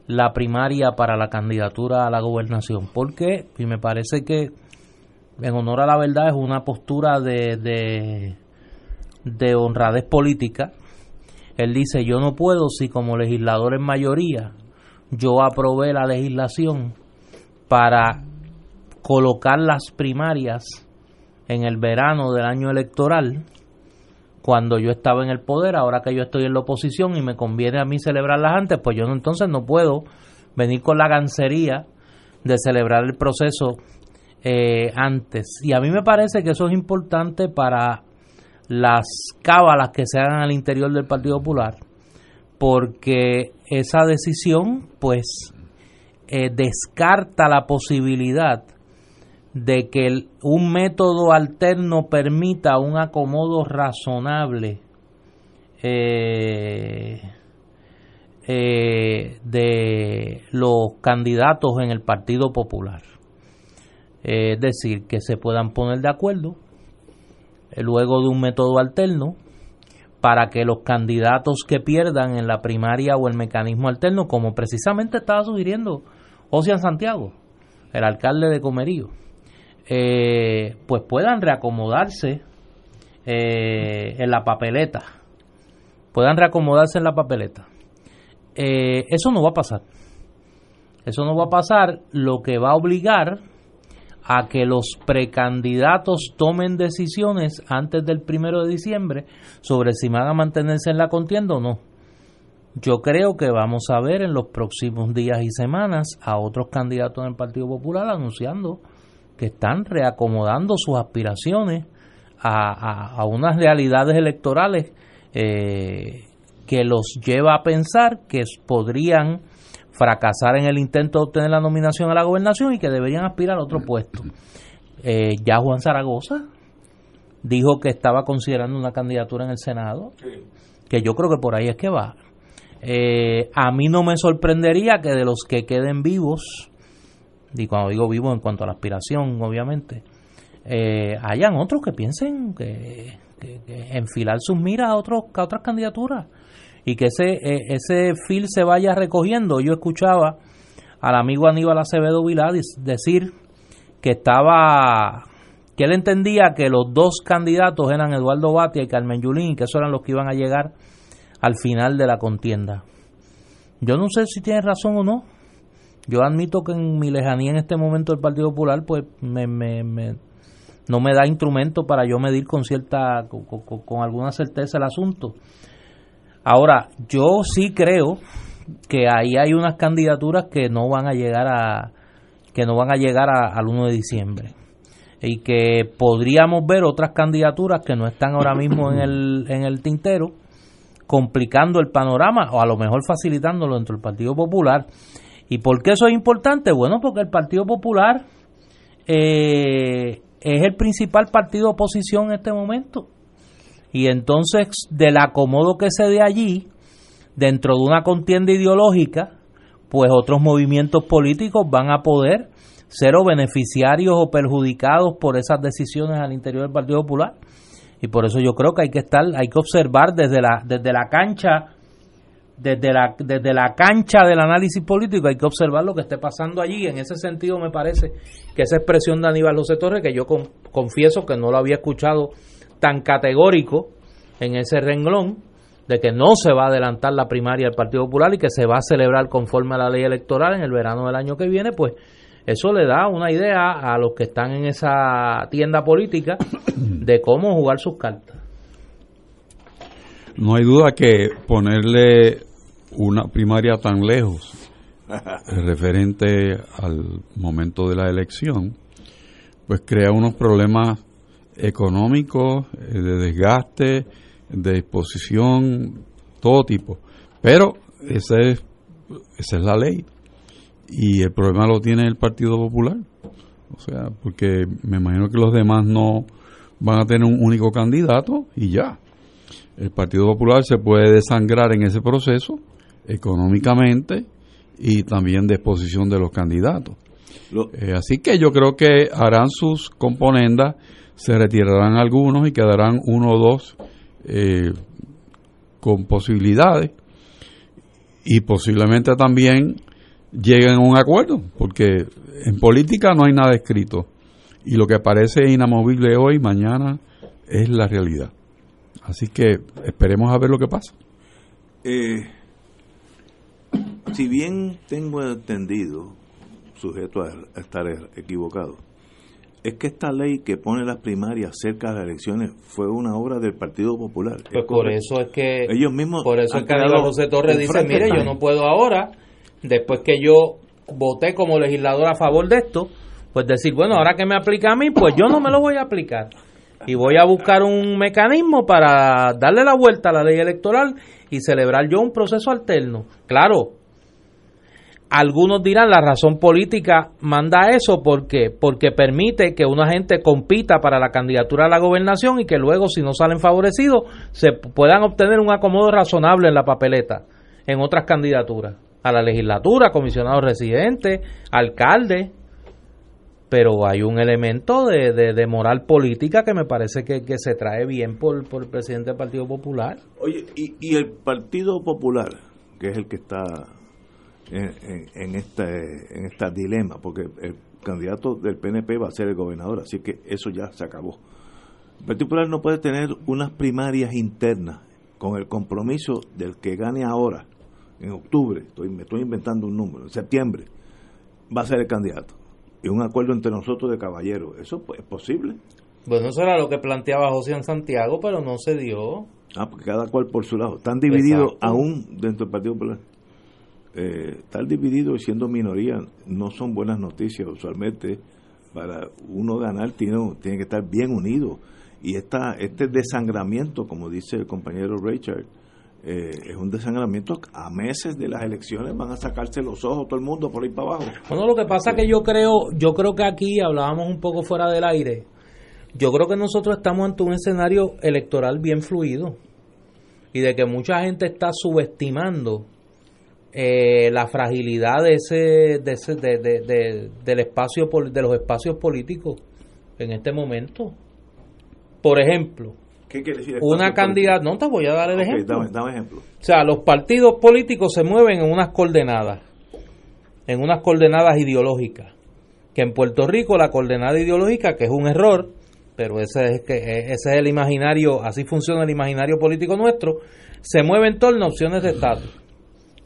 la primaria para la candidatura a la gobernación. ¿Por qué? Y me parece que, en honor a la verdad, es una postura de de honradez política. Él dice, yo no puedo si como legislador en mayoría yo aprobé la legislación para colocar las primarias en el verano del año electoral, cuando yo estaba en el poder, ahora que yo estoy en la oposición y me conviene a mí celebrarlas antes, pues yo no, entonces no puedo venir con la gancería de celebrar el proceso eh, antes. Y a mí me parece que eso es importante para las cábalas que se hagan al interior del Partido Popular, porque esa decisión pues eh, descarta la posibilidad de que un método alterno permita un acomodo razonable eh, eh, de los candidatos en el Partido Popular. es decir, que se puedan poner de acuerdo luego de un método alterno para que los candidatos que pierdan en la primaria o el mecanismo alterno, como precisamente estaba sugiriendo Ocean Santiago, el alcalde de Comerío, eh, pues puedan reacomodarse eh, en la papeleta, puedan reacomodarse en la papeleta. Eh, eso no va a pasar. Eso no va a pasar, lo que va a obligar a que los precandidatos tomen decisiones antes del primero de diciembre sobre si van a mantenerse en la contienda o no. Yo creo que vamos a ver en los próximos días y semanas a otros candidatos del Partido Popular anunciando que están reacomodando sus aspiraciones a, unas realidades electorales eh, que los lleva a pensar que podrían fracasar en el intento de obtener la nominación a la gobernación y que deberían aspirar a otro puesto. Eh, ya Juan Zaragoza dijo que estaba considerando una candidatura en el Senado, que yo creo que por ahí es que va. Eh, a mí no me sorprendería que de los que queden vivos, y cuando digo vivos en cuanto a la aspiración, obviamente, eh, hayan otros que piensen que, enfilar sus miras a, otros, a otras candidaturas y que ese, e, ese fil se vaya recogiendo. Yo escuchaba al amigo Aníbal Acevedo Vilá decir que estaba que él entendía que los dos candidatos eran Eduardo Batia y Carmen Yulín y que esos eran los que iban a llegar al final de la contienda. Yo no sé si tiene razón o no. Yo admito que en mi lejanía en este momento del Partido Popular pues me, me, no me da instrumento para yo medir con cierta con alguna certeza el asunto. Ahora, yo sí creo que ahí hay unas candidaturas que no van a llegar a que no van a llegar al 1 de diciembre y que podríamos ver otras candidaturas que no están ahora mismo en el, en el tintero complicando el panorama o a lo mejor facilitándolo dentro del Partido Popular. ¿Y por qué eso es importante? Bueno, porque el Partido Popular eh, es el principal partido de oposición en este momento. Y entonces, del acomodo que se dé allí, dentro de una contienda ideológica, pues otros movimientos políticos van a poder ser o beneficiarios o perjudicados por esas decisiones al interior del Partido Popular. Y por eso yo creo que hay que estar, hay que observar desde la, desde la cancha, desde la, desde la cancha del análisis político, hay que observar lo que esté pasando allí. En ese sentido me parece que esa expresión de Aníbal José Torres, que yo confieso que no lo había escuchado tan categórico en ese renglón de que no se va a adelantar la primaria del Partido Popular y que se va a celebrar conforme a la ley electoral en el verano del año que viene, pues eso le da una idea a los que están en esa tienda política de cómo jugar sus cartas.
No hay duda que ponerle una primaria tan lejos referente al momento de la elección, pues crea unos problemas económico, eh, de desgaste, de exposición, todo tipo. Pero esa es, esa es la ley. Y el problema lo tiene el Partido Popular. O sea, porque me imagino que los demás no van a tener un único candidato y ya. El Partido Popular se puede desangrar en ese proceso económicamente y también de exposición de los candidatos. Eh, así que yo creo que harán sus componendas se retirarán algunos y quedarán uno o dos eh, con posibilidades y posiblemente también lleguen a un acuerdo, porque en política no hay nada escrito y lo que parece inamovible hoy, mañana es la realidad. Así que esperemos a ver lo que pasa.
Eh, si bien tengo entendido, sujeto a estar equivocado, es que esta ley que pone las primarias cerca de las elecciones fue una obra del Partido Popular.
Pues por eso es que
ellos mismos
por eso es que José Torres dice, mire, yo no puedo ahora, después que yo voté como legislador a favor de esto, pues decir, bueno, ahora que me aplica a mí, pues yo no me lo voy a aplicar. Y voy a buscar un mecanismo para darle la vuelta a la ley electoral y celebrar yo un proceso alterno. Claro, algunos dirán la razón política manda eso porque porque permite que una gente compita para la candidatura a la gobernación y que luego si no salen favorecidos se puedan obtener un acomodo razonable en la papeleta en otras candidaturas. A la legislatura, comisionado residente, alcalde, pero hay un elemento de, de, moral política que me parece que, se trae bien por, por, el presidente del Partido Popular.
Oye, y, y el Partido Popular, que es el que está en, en, este, en esta dilema, porque el candidato del PNP va a ser el gobernador, así que eso ya se acabó. El Partido Popular no puede tener unas primarias internas con el compromiso del que gane ahora, en octubre, estoy, me estoy inventando un número, en septiembre, va a ser el candidato. Y un acuerdo entre nosotros de caballeros, ¿eso es posible?
Bueno, eso era lo que planteaba José en Santiago, pero no se dio.
Ah, porque cada cual por su lado. Están divididos aún dentro del Partido Popular eh, estar dividido y siendo minoría no son buenas noticias usualmente. Para uno ganar tiene, tiene que estar bien unido. Y esta, este desangramiento, como dice el compañero Richard, eh, es un desangramiento a meses de las elecciones van a sacarse los ojos todo el mundo por ahí para abajo.
Bueno, lo que pasa es que yo creo, yo creo que aquí hablábamos un poco fuera del aire. Yo creo que nosotros estamos ante un escenario electoral bien fluido y de que mucha gente está subestimando eh, la fragilidad de ese, de ese de, de, del espacio de los espacios políticos en este momento. Por ejemplo, una candidata, no te voy a dar el ejemplo. ejemplo. O sea, los partidos políticos se mueven en unas coordenadas, en unas coordenadas ideológicas. Que en Puerto Rico la coordenada ideológica, que es un error, pero ese es, que, ese es el imaginario, así funciona el imaginario político nuestro, se mueve en torno a opciones de estatus.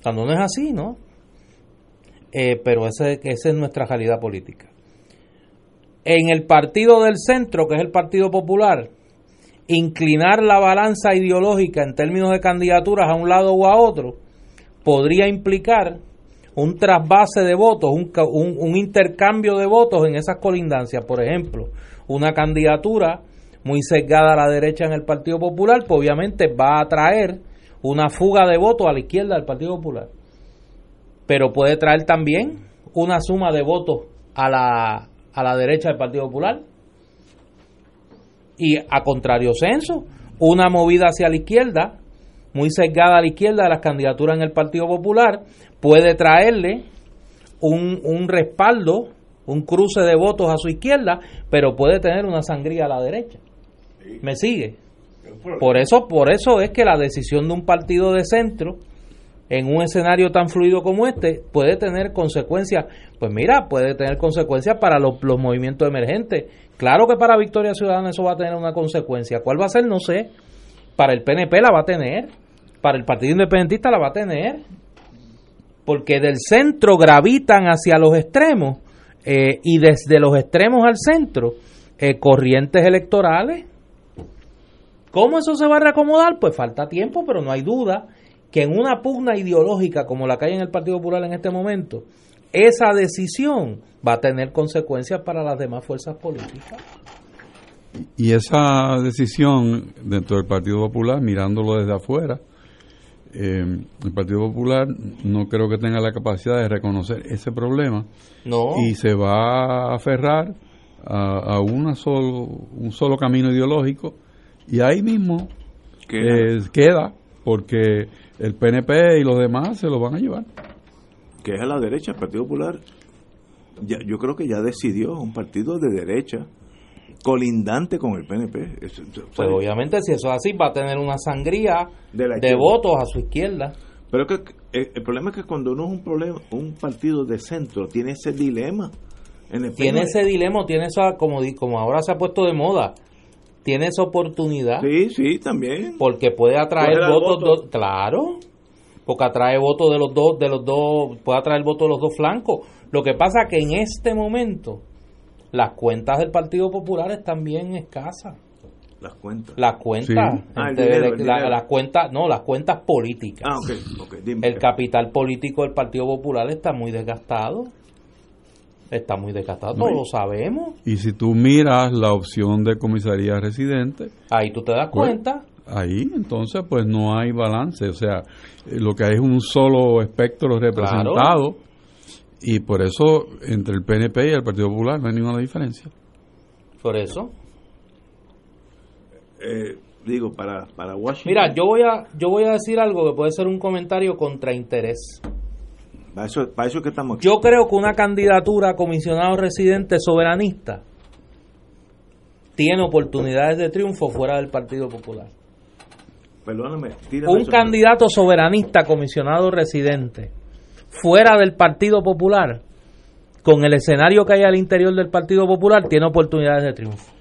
Cuando no es así, ¿no? Eh, pero esa es nuestra realidad política. En el partido del centro, que es el Partido Popular, inclinar la balanza ideológica en términos de candidaturas a un lado o a otro podría implicar un trasvase de votos, un, un, intercambio de votos en esas colindancias. Por ejemplo, una candidatura muy sesgada a la derecha en el Partido Popular, pues obviamente va a atraer una fuga de votos a la izquierda del Partido Popular. Pero puede traer también una suma de votos a la, a la derecha del Partido Popular. Y a contrario censo, una movida hacia la izquierda, muy sesgada a la izquierda de las candidaturas en el Partido Popular, puede traerle un, un respaldo, un cruce de votos a su izquierda, pero puede tener una sangría a la derecha. ¿Me sigue? Por eso, por eso es que la decisión de un partido de centro en un escenario tan fluido como este puede tener consecuencias, pues mira, puede tener consecuencias para los, movimientos emergentes. Claro que para Victoria Ciudadana eso va a tener una consecuencia. ¿Cuál va a ser? No sé. Para el PNP la va a tener, para el Partido Independentista la va a tener, porque del centro gravitan hacia los extremos eh, y desde los extremos al centro eh, corrientes electorales ¿Cómo eso se va a reacomodar? Pues falta tiempo, pero no hay duda que en una pugna ideológica como la que hay en el Partido Popular en este momento, esa decisión va a tener consecuencias para las demás fuerzas políticas.
Y esa decisión dentro del Partido Popular, mirándolo desde afuera, eh, el Partido Popular no creo que tenga la capacidad de reconocer ese problema
no.
y se va a aferrar a, a una solo, un solo camino ideológico y ahí mismo queda. Eh, queda, porque el PNP y los demás se lo van a llevar.
Que es a la derecha, el Partido Popular. Ya, yo creo que ya decidió un partido de derecha colindante con el PNP.
pues obviamente si eso es así va a tener una sangría de, votos a su izquierda.
Pero que eh, el, problema es que cuando uno es un problema, un partido de centro tiene ese dilema.
tiene ese dilema, tiene esa como como ahora se ha puesto de moda, tiene esa oportunidad.
Sí, sí, también.
Porque puede atraer votos, claro, porque atrae votos de los dos, de los dos, puede atraer votos de los dos flancos. Lo que pasa que en este momento las cuentas del Partido Popular están bien escasas.
Las cuentas.
Las cuentas. Ah, las cuentas, no, las cuentas políticas.
Ah, okay,
Dime. El capital político del Partido Popular está muy desgastado está muy desgastado, todos lo sabemos.
Y si tú miras la opción de comisaría residente,
ahí tú te das pues, cuenta.
Ahí entonces pues no hay balance, o sea, eh, lo que hay es un solo espectro representado Y por eso entre el PNP y el Partido Popular no hay ninguna diferencia.
Por eso.
Eh, digo, para, para Washington.
Mira, yo voy, a, yo voy a decir algo que puede ser un comentario contra interés.
Para eso, para eso que estamos aquí.
Yo creo que una candidatura a comisionado residente soberanista tiene oportunidades de triunfo fuera del Partido Popular.
Perdóname, tírame
Un
eso.
candidato soberanista a comisionado residente fuera del Partido Popular, con el escenario que hay al interior del Partido Popular, tiene oportunidades de triunfo.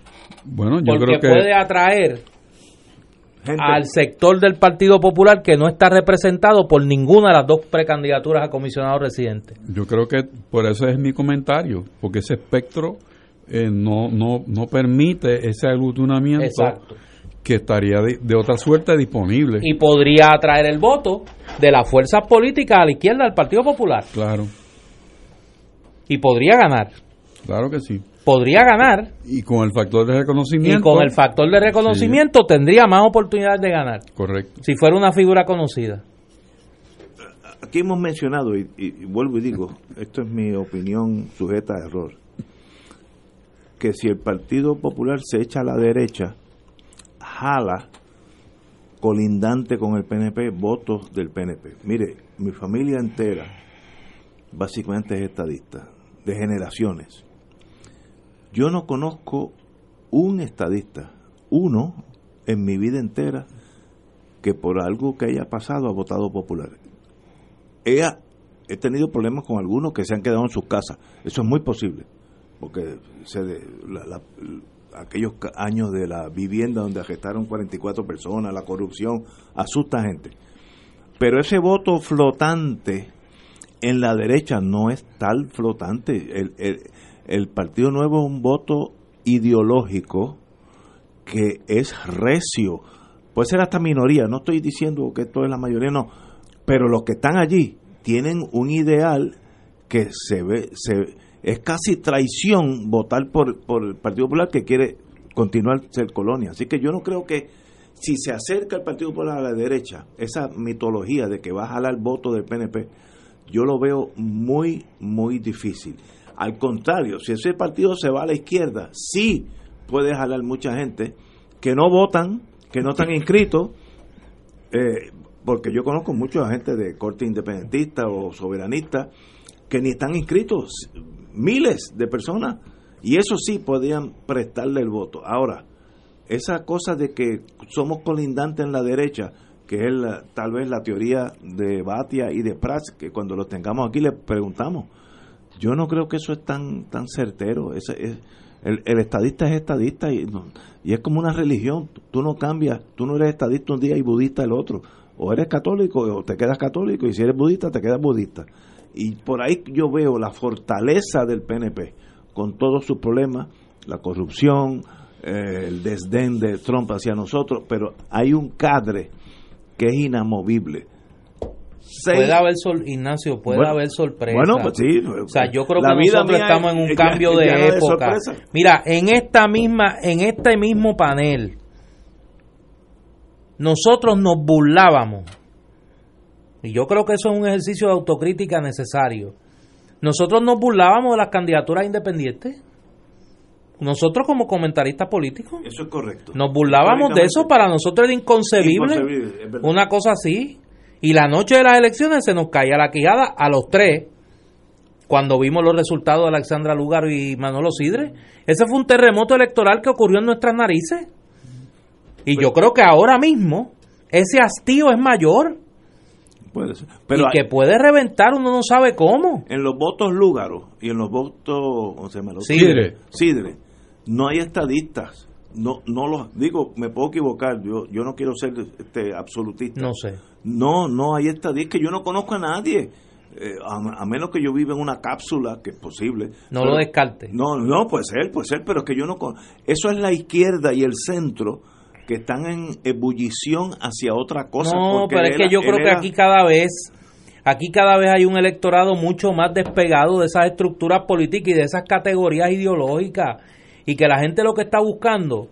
Bueno, yo
Porque
creo que
puede atraer
Gente,
al sector del Partido Popular que no está representado por ninguna de las dos precandidaturas a comisionado residente.
yo creo que por eso es mi comentario, porque ese espectro eh, no, no, no permite ese aglutinamiento
Exacto.
que estaría de, de otra suerte disponible.
Y podría atraer el voto de las fuerzas políticas a la izquierda del Partido Popular.
Claro,
Y podría ganar.
claro que sí.
Podría ganar.
Y con el factor de reconocimiento.
Y con el factor de reconocimiento tendría más oportunidades de ganar.
Correcto.
Si fuera una figura conocida.
aquí hemos mencionado, y, y- y vuelvo y digo, esto es mi opinión sujeta a error, que si el Partido Popular se echa a la derecha, jala colindante con el PNP votos del PNP. Mire, mi familia entera básicamente es estadista, de generaciones. Yo no conozco un estadista, uno en mi vida entera, que por algo que haya pasado ha votado popular. He, he tenido problemas con algunos que se han quedado en sus casas. Eso es muy posible, porque se la- la- aquellos años de la vivienda donde arrestaron 44 personas, la corrupción, asusta a gente. Pero ese voto flotante en la derecha no es tal flotante. El- el Partido Nuevo es un voto ideológico que es recio. Puede ser hasta minoría, no estoy diciendo que esto es la mayoría, no. Pero los que están allí tienen un ideal que se ve, se, es casi traición votar por, por el Partido Popular que quiere continuar ser colonia. Así que yo no creo que si se acerca el Partido Popular a la derecha, esa mitología de que va a jalar voto del PNP, yo lo veo muy, muy difícil. Al contrario, si ese partido se va a la izquierda, sí puede jalar mucha gente que no votan, que no están inscritos, eh, porque yo conozco mucha gente de corte independentista o soberanista que ni están inscritos, miles de personas, y eso sí podían prestarle el voto. Ahora, esa cosa de que somos colindantes en la derecha, que es la- tal vez la teoría de Batia y de Prats, que cuando los tengamos aquí le preguntamos. Yo no creo que eso es tan tan certero. Ese es- el, el estadista es estadista y es como una religión. Tú no cambias, tú no eres estadista un día y budista el otro. O eres católico o te quedas católico y si eres budista te quedas budista. Y por ahí yo veo la fortaleza del PNP con todos sus problemas, la corrupción, eh, el desdén de Trump hacia nosotros, pero hay un cadre que es inamovible. Seis-
Puede haber, sol, Ignacio, puede
Bueno,
haber sorpresa.
Bueno, pues sí.
O sea, yo creo que nosotros estamos en un
es-
cambio de época. Mira, en esta misma, en este mismo panel, nosotros nos burlábamos. Y yo creo que eso es un ejercicio de autocrítica necesario. Nosotros nos burlábamos de las candidaturas independientes. Nosotros como comentaristas políticos.
Eso es correcto.
Nos burlábamos de eso, para nosotros era inconcebible,
Inconcebible, es verdad.
una cosa así. Y la noche de las elecciones se nos caía la quijada a los tres, cuando vimos los resultados de Alexandra Lugaro y Manolo Sidre. Ese fue un terremoto electoral que ocurrió en nuestras narices. Y
Pues
yo creo que ahora mismo ese hastío es mayor
Puede ser. Pero
y
hay-
que puede reventar, uno no sabe cómo.
en los votos lúgaros y en los votos, ¿cómo se llama? Los
Sidre.
Sidre, no hay estadistas. No, no los digo, me puedo equivocar. Yo, yo no quiero ser este absolutista.
No sé.
No, no hay estadistas que yo no conozco a nadie. Eh, a, a menos que yo viva en una cápsula, que es posible.
No
Pero-
lo descarte.
No, no, puede ser, puede ser, pero es que yo no... con- Eso es la izquierda y el centro que están en ebullición hacia otra cosa.
No, pero es que
era-
yo creo que aquí cada vez, aquí cada vez hay un electorado mucho más despegado de esas estructuras políticas y de esas categorías ideológicas y que la gente lo que está buscando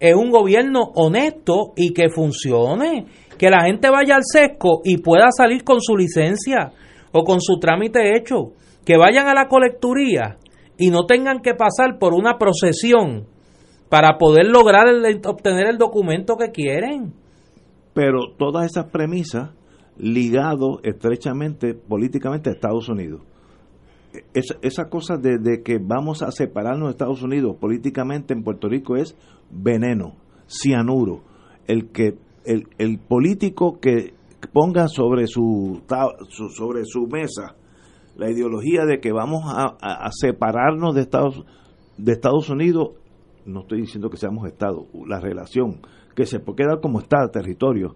es un gobierno honesto y que funcione, que la gente vaya al sesco y pueda salir con su licencia o con su trámite hecho. que vayan a la colecturía y no tengan que pasar por una procesión para poder lograr obtener el documento que quieren.
Pero todas esas premisas ligado estrechamente políticamente a Estados Unidos. Esa, esa cosa de, que vamos a separarnos de Estados Unidos políticamente en Puerto Rico es veneno, cianuro. El que el, político que ponga sobre su, sobre su mesa la ideología de que vamos a, a, separarnos de Estados de Estados Unidos no estoy diciendo que seamos Estados la relación que se puede quedar como está territorio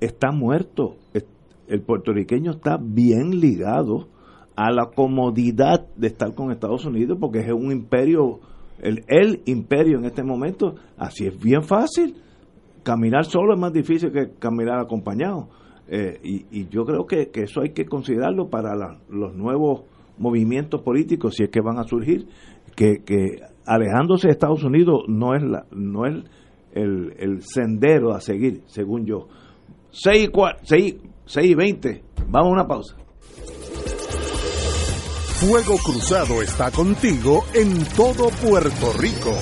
está muerto. El puertorriqueño está bien ligado a la comodidad de estar con Estados Unidos porque es un imperio, el, el imperio en este momento, así es bien fácil. Caminar solo es más difícil que caminar acompañado. Eh, y, yo creo que, eso hay que considerarlo para los nuevos movimientos políticos, si es que van a surgir, que, que alejándose de Estados Unidos no es, la, no es el, el sendero a seguir, según yo. 6 y, 20. Vamos a una pausa.
Fuego Cruzado está contigo en todo Puerto Rico.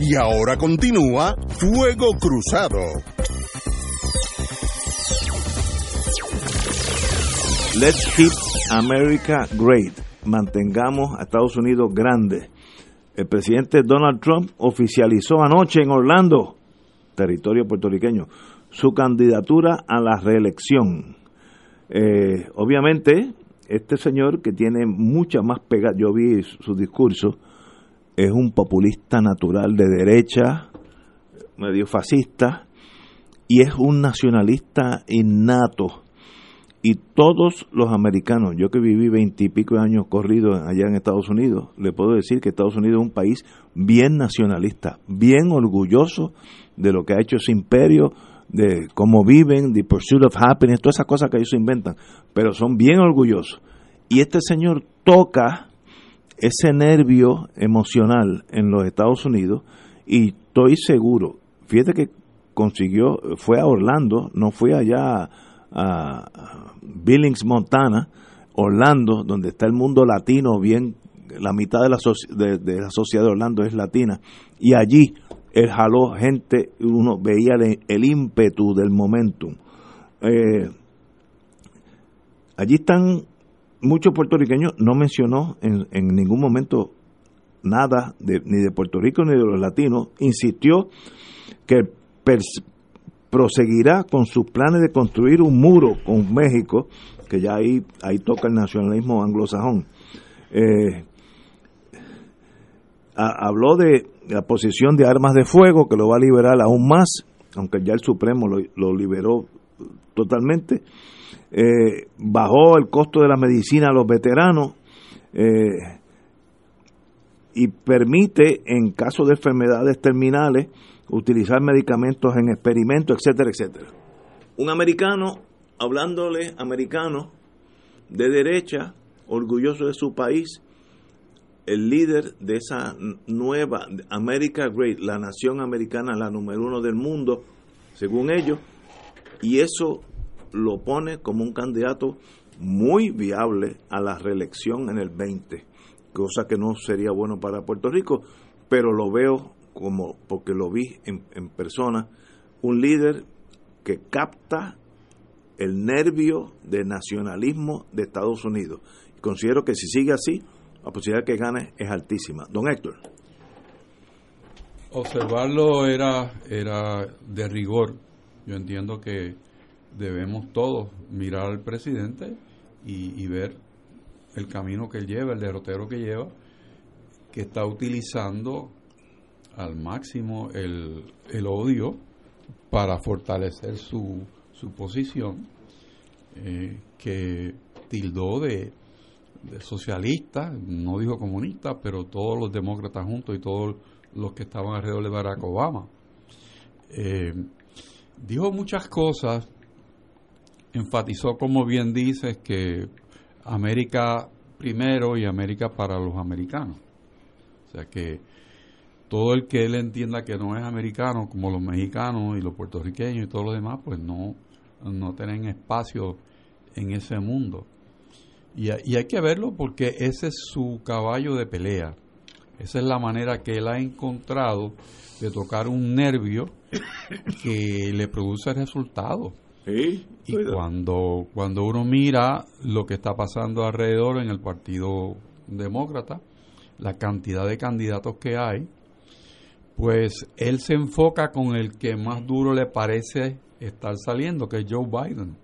Y ahora continúa Fuego Cruzado.
Let's keep America great. Mantengamos a Estados Unidos grande el presidente Donald Trump oficializó anoche en Orlando, territorio puertorriqueño, su candidatura a la reelección. Eh, obviamente, este señor que tiene mucha más pega, yo vi su discurso, es un populista natural de derecha, medio fascista, y es un nacionalista innato y todos los americanos, yo que viví veintipico años corridos allá en Estados Unidos, le puedo decir que Estados Unidos es un país bien nacionalista, bien orgulloso de lo que ha hecho ese imperio, de cómo viven, the pursuit of happiness, todas esas cosas que ellos inventan, pero son bien orgullosos. Y este señor toca ese nervio emocional en los Estados Unidos y estoy seguro, fíjate que consiguió, fue a Orlando, no fue allá a Billings, Montana, Orlando, donde está el mundo latino, bien, la mitad de la, de, la sociedad de Orlando es latina, y allí él jaló gente, uno veía el, ímpetu del momentum. Eh, allí están muchos puertorriqueños, no mencionó en, en ningún momento nada de, ni de Puerto Rico ni de los latinos, insistió que proseguirá con sus planes de construir un muro con México, que ya ahí, ahí toca el nacionalismo anglosajón. Eh, habló de la posición de armas de fuego, que lo va a liberar aún más, aunque ya el Supremo lo, liberó totalmente. Eh, bajó el costo de la medicina a los veteranos eh, y permite, en caso de enfermedades terminales, utilizar medicamentos en experimentos, etcétera, etcétera. Un americano, hablándole americano, de derecha, orgulloso de su país, el líder de esa nueva America Great, la nación americana, la número uno del mundo, según ellos, y eso lo pone como un candidato muy viable a la reelección en el 20, cosa que no sería bueno para Puerto Rico, pero lo veo como porque lo vi en, en persona, un líder que capta el nervio de nacionalismo de Estados Unidos. Considero que si sigue así, la posibilidad de que gane es altísima. Don Héctor.
Observarlo era, era de rigor. Yo entiendo que debemos todos mirar al presidente y, ver el camino que él lleva, el derrotero que lleva, que está utilizando al máximo el, el odio para fortalecer su, su posición, eh, que tildó de, socialista, no dijo comunista, pero todos los demócratas juntos y todos los que estaban alrededor de Barack Obama. Eh, dijo muchas cosas, enfatizó, como bien dices, que América primero y América para los americanos. O sea que todo el que él entienda que no es americano, como los mexicanos y los puertorriqueños y todo lo demás, pues no, no tienen espacio en ese mundo. Y, y hay que verlo porque ese es su caballo de pelea. Esa es la manera que él ha encontrado de tocar un nervio que le produce resultados. y cuando, cuando uno mira lo que está pasando alrededor en el Partido Demócrata, la cantidad de candidatos que hay, pues él se enfoca con el que más duro le parece estar saliendo, que es Joe Biden.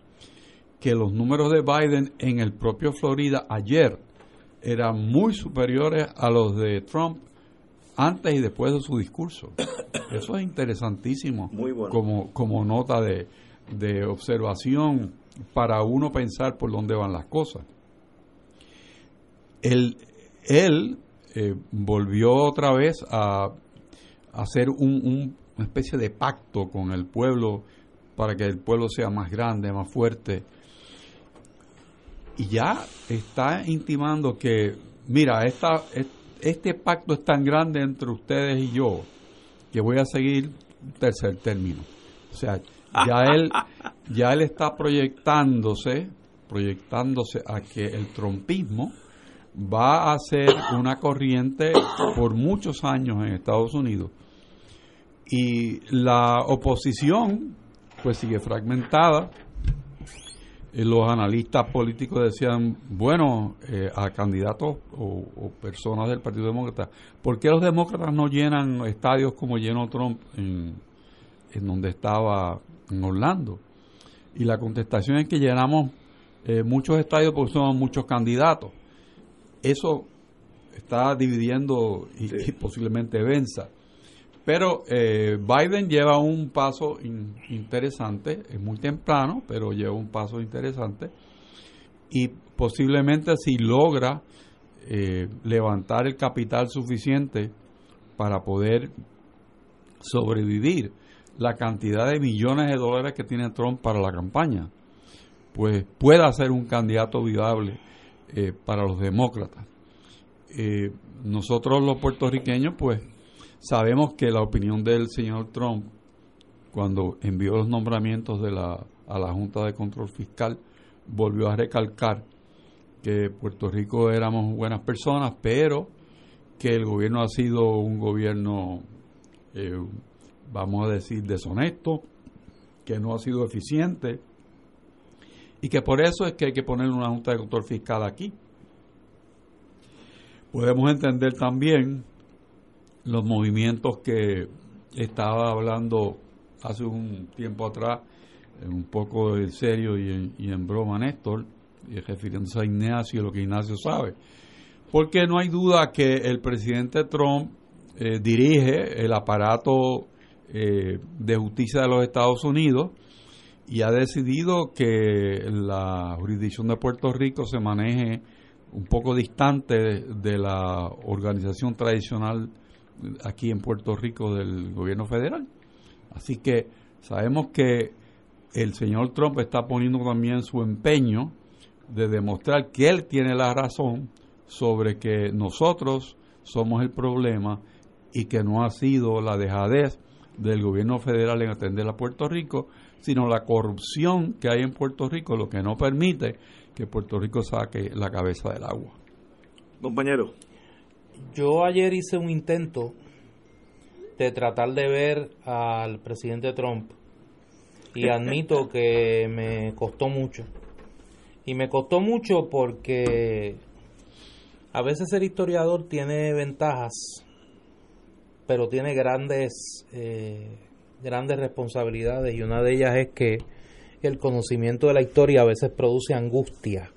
Que los números de Biden en el propio Florida ayer eran muy superiores a los de Trump antes y después de su discurso. Eso es interesantísimo como, como nota de, de observación para uno pensar por dónde van las cosas. Él, él eh, volvió otra vez a, hacer un, una especie de pacto con el pueblo para que el pueblo sea más grande, más fuerte. Y ya está intimando que, mira, esta, este pacto es tan grande entre ustedes y yo que voy a seguir tercer término. O sea, ya él, ya él está proyectándose, proyectándose a que el trompismo va a ser una corriente por muchos años en Estados Unidos. Y la oposición pues sigue fragmentada. Los analistas políticos decían, bueno, eh, a candidatos o, personas del Partido Demócrata, ¿por qué los demócratas no llenan estadios como llenó Trump en, donde estaba en Orlando? Y la contestación es que llenamos eh, muchos estadios porque son muchos candidatos. Eso está dividiendo y posiblemente venza. Pero eh, Biden lleva un paso interesante, es muy temprano, pero lleva un paso interesante y posiblemente si logra eh, levantar el capital suficiente para poder sobrevivir la cantidad de millones de dólares que tiene Trump para la campaña, pues pueda ser un candidato viable eh, para los demócratas. nosotros los puertorriqueños, pues Sabemos que la opinión del señor Trump, cuando envió los nombramientos de la, a la Junta de Control Fiscal, volvió a recalcar que Puerto Rico éramos buenas personas, pero que el gobierno ha sido un gobierno, eh, vamos a decir, deshonesto, que no ha sido eficiente y que por eso es que hay que poner una Junta de Control Fiscal aquí. Podemos entender también los movimientos que estaba hablando hace un tiempo atrás, un poco en serio y en, y en broma Néstor, y refiriéndose a Ignacio, lo que Ignacio sabe. Porque no hay duda que el presidente Trump eh, dirige el aparato eh, de justicia de los Estados Unidos y ha decidido que la jurisdicción de Puerto Rico se maneje un poco distante de la organización tradicional aquí en Puerto Rico del gobierno federal. Así que sabemos que el señor Trump está poniendo también su empeño de demostrar que él tiene la razón sobre que nosotros somos el problema y que no ha sido la dejadez del gobierno federal en atender a Puerto Rico, sino la corrupción que hay en Puerto Rico, lo que no permite que Puerto Rico saque la cabeza del agua.
Compañero.
Yo ayer hice un intento de tratar de ver al presidente Trump y admito que me costó mucho. Y me costó mucho porque a veces ser historiador tiene ventajas, pero tiene grandes, eh, grandes responsabilidades y una de ellas es que el conocimiento de la historia a veces produce angustia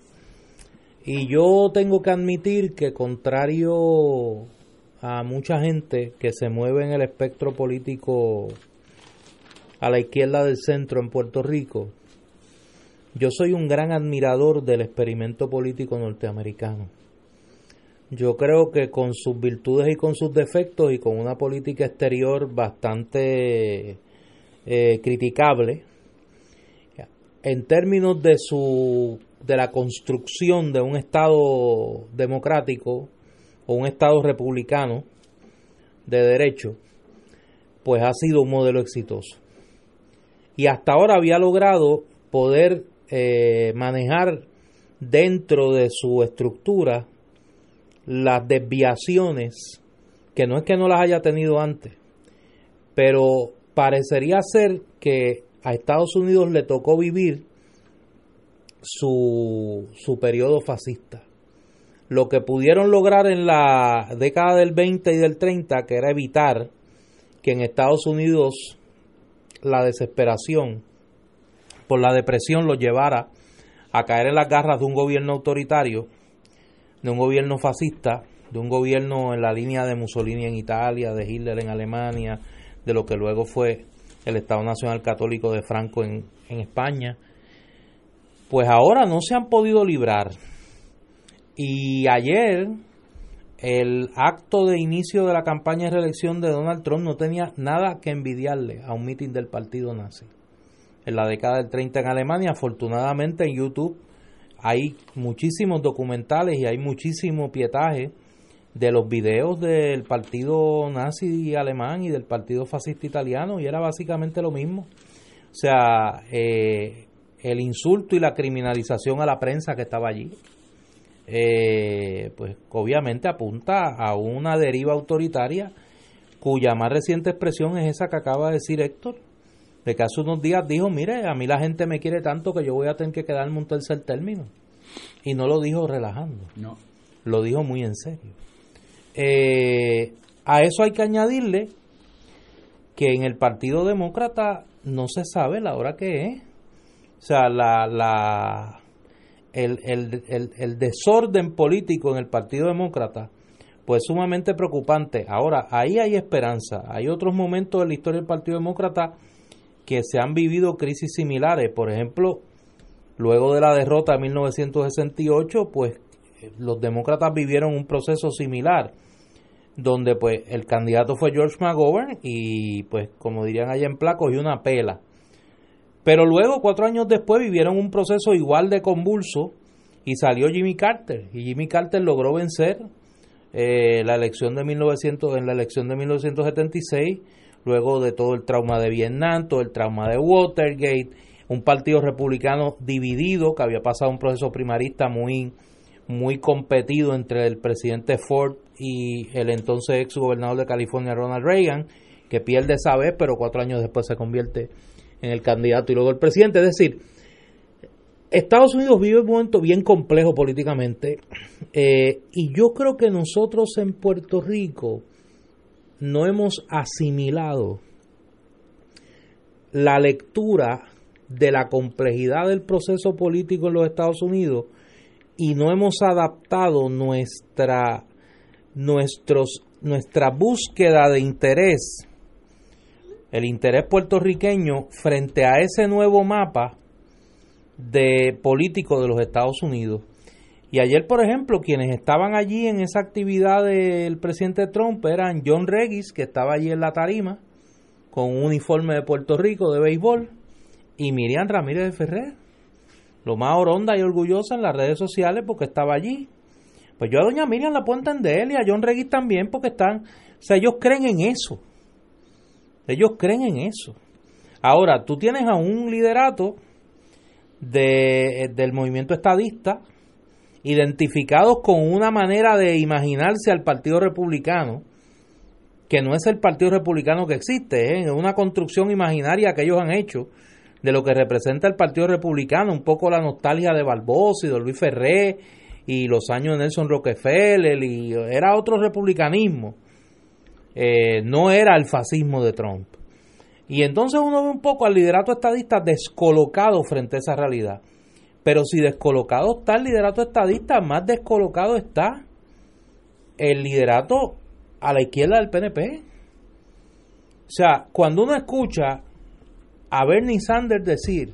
y yo tengo que admitir que contrario a mucha gente que se mueve en el espectro político a la izquierda del centro en Puerto Rico, yo soy un gran admirador del experimento político norteamericano. Yo creo que con sus virtudes y con sus defectos y con una política exterior bastante eh, criticable, en términos de su de la construcción de un Estado democrático o un Estado republicano de derecho, pues ha sido un modelo exitoso. Y hasta ahora había logrado poder eh, manejar dentro de su estructura las desviaciones, que no es que no las haya tenido antes, pero parecería ser que a Estados Unidos le tocó vivir su, su periodo fascista. Lo que pudieron lograr en la década del 20 y del 30, que era evitar que en Estados Unidos la desesperación por la depresión lo llevara a caer en las garras de un gobierno autoritario, de un gobierno fascista, de un gobierno en la línea de Mussolini en Italia, de Hitler en Alemania, de lo que luego fue el Estado Nacional Católico de Franco en, en España, pues ahora no se han podido librar. Y ayer el acto de inicio de la campaña de reelección de Donald Trump no tenía nada que envidiarle a un mitin del partido nazi. En la década del 30 en Alemania, afortunadamente en YouTube hay muchísimos documentales y hay muchísimo pietaje de los videos del partido nazi alemán y del partido fascista italiano y era básicamente lo mismo. O sea, eh, el insulto y la criminalización a la prensa que estaba allí, eh, pues obviamente apunta a una deriva autoritaria cuya más reciente expresión es esa que acaba de decir Héctor, de que hace unos días dijo, mire, a mí la gente me quiere tanto que yo voy a tener que quedarme un tercer término. Y no lo dijo relajando, no. lo dijo muy en serio. Eh, a eso hay que añadirle que en el Partido Demócrata no se sabe la hora que es. O sea, la, la, el, el, el, desorden político en el Partido Demócrata, pues sumamente preocupante. Ahora, ahí hay esperanza. Hay otros momentos en la historia del Partido Demócrata que se han vivido crisis similares. Por ejemplo, luego de la derrota de 1968, pues los demócratas vivieron un proceso similar donde pues el candidato fue George McGovern y pues como dirían allá en Placo, y una pela. Pero luego, cuatro años después, vivieron un proceso igual de convulso y salió Jimmy Carter. Y Jimmy Carter logró vencer eh, la elección de 1900, en la elección de 1976, luego de todo el trauma de Vietnam, todo el trauma de Watergate, un partido republicano dividido que había pasado un proceso primarista muy, muy competido entre el presidente Ford y el entonces ex gobernador de California Ronald Reagan, que pierde esa vez, pero cuatro años después se convierte en el candidato y luego el presidente. Es decir, Estados Unidos vive un momento bien complejo políticamente eh, y yo creo que nosotros en Puerto Rico no hemos asimilado la lectura de la complejidad del proceso político en los Estados Unidos y no hemos adaptado nuestra nuestros, nuestra búsqueda de interés, el interés puertorriqueño frente a ese nuevo mapa de político de los Estados Unidos. Y ayer, por ejemplo, quienes estaban allí en esa actividad del presidente Trump eran John Regis, que estaba allí en la tarima, con un uniforme de Puerto Rico de béisbol, y Miriam Ramírez de Ferrer, lo más oronda y orgullosa en las redes sociales porque estaba allí. Pues yo a doña Miriam la puedo entender y a John Regis también porque están, o sea, ellos creen en eso. Ellos creen en eso. Ahora, tú tienes a un liderato de, del movimiento estadista identificados con una manera de imaginarse al Partido Republicano, que no es el Partido Republicano que existe, ¿eh? es una construcción imaginaria que ellos han hecho de lo que representa el Partido Republicano, un poco la nostalgia de Barbosa y de Luis Ferré y los años de Nelson Rockefeller y era otro republicanismo. Eh, no era el fascismo de Trump. Y entonces uno ve un poco al liderato estadista descolocado frente a esa realidad. Pero si descolocado está el liderato estadista, más descolocado está el liderato a la izquierda del PNP. O sea, cuando uno escucha a Bernie Sanders decir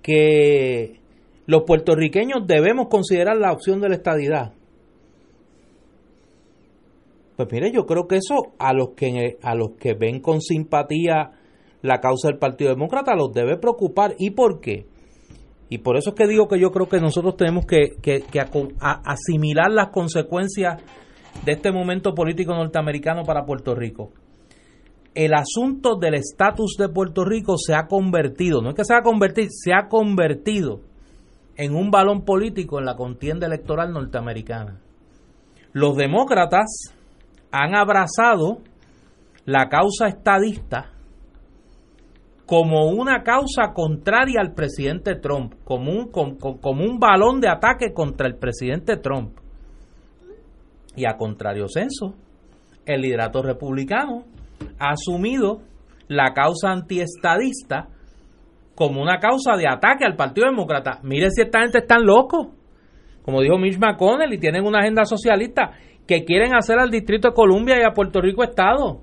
que los puertorriqueños debemos considerar la opción de la estadidad. Pues mire, yo creo que eso a los que a los que ven con simpatía la causa del Partido Demócrata los debe preocupar. ¿Y por qué? Y por eso es que digo que yo creo que nosotros tenemos que, asimilar las consecuencias de este momento político norteamericano para Puerto Rico. el asunto del estatus de Puerto Rico se ha convertido, no es que se ha convertido, se ha convertido en un balón político en la contienda electoral norteamericana. Los demócratas han abrazado la causa estadista como una causa contraria al presidente Trump, como un, balón de ataque contra el presidente Trump. Y a contrario censo, el liderato republicano ha asumido la causa antiestadista como una causa de ataque al Partido Demócrata. Mire si esta gente están locos. Como dijo Mitch McConnell, y tienen una agenda socialista que quieren hacer al Distrito de Columbia y a Puerto Rico Estado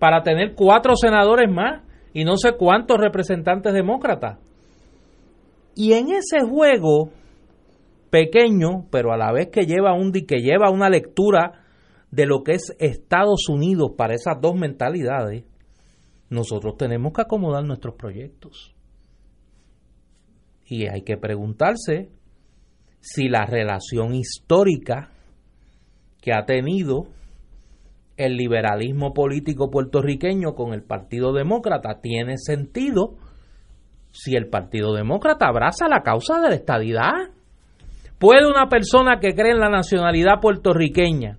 para tener cuatro senadores más y no sé cuántos representantes demócratas. Y en ese juego pequeño, pero a la vez que lleva un que lleva una lectura de lo que es Estados Unidos para esas dos mentalidades, nosotros tenemos que acomodar nuestros proyectos. Y hay que preguntarse si la relación histórica que ha tenido el liberalismo político puertorriqueño con el Partido Demócrata tiene sentido si el Partido Demócrata abraza la causa de la estadidad. ¿Puede una persona que cree en la nacionalidad puertorriqueña,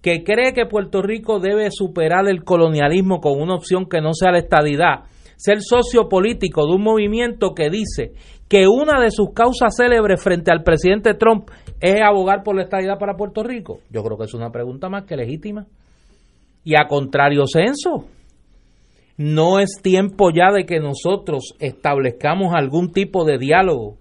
que cree que Puerto Rico debe superar el colonialismo con una opción que no sea la estadidad, ser socio político de un movimiento que dice que una de sus causas célebres frente al presidente Trump es abogar por la estadidad para Puerto Rico? Yo creo que es una pregunta más que legítima. Y a contrario censo, no es tiempo ya de que nosotros establezcamos algún tipo de diálogo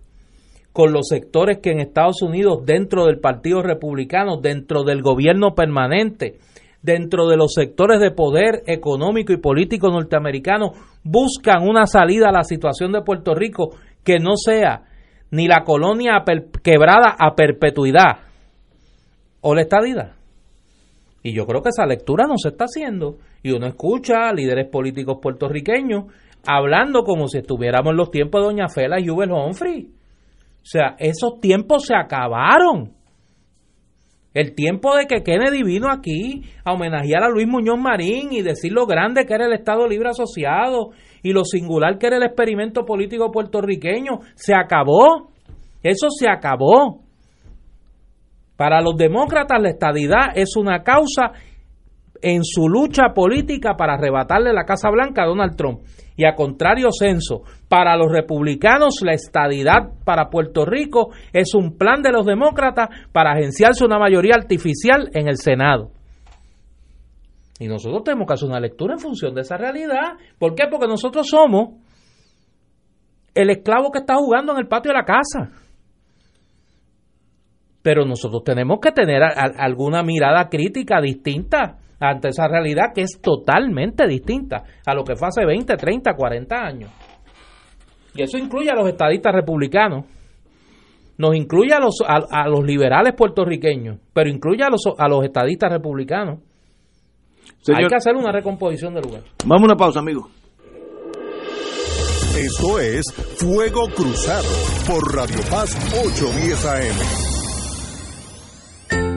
con los sectores que en Estados Unidos, dentro del Partido Republicano, dentro del gobierno permanente, dentro de los sectores de poder económico y político norteamericano, buscan una salida a la situación de Puerto Rico que no sea ni la colonia quebrada a perpetuidad o la estadidad. Y yo creo que esa lectura no se está haciendo. Y uno escucha a líderes políticos puertorriqueños hablando como si estuviéramos en los tiempos de Doña Fela y Hubert Humphrey. O sea, esos tiempos se acabaron. El tiempo de que Kennedy vino aquí a homenajear a Luis Muñoz Marín y decir lo grande que era el Estado Libre Asociado y lo singular que era el experimento político puertorriqueño, se acabó. Eso se acabó. Para los demócratas la estadidad es una causa en su lucha política para arrebatarle la Casa Blanca a Donald Trump. Y a contrario censo, para los republicanos la estadidad para Puerto Rico es un plan de los demócratas para agenciarse una mayoría artificial en el Senado. Y nosotros tenemos que hacer una lectura en función de esa realidad. ¿Por qué? Porque nosotros somos el esclavo que está jugando en el patio de la casa pero nosotros tenemos que tener alguna mirada crítica distinta ante esa realidad que es totalmente distinta a lo que fue hace 20, 30, 40 años. Y eso incluye a los estadistas republicanos, nos incluye a los, a, los liberales puertorriqueños, pero incluye a los, a los estadistas republicanos. Hay que hacer una recomposición del lugar.
Vamos a una pausa, amigos.
Esto es Fuego Cruzado por Radio Paz 810 AM.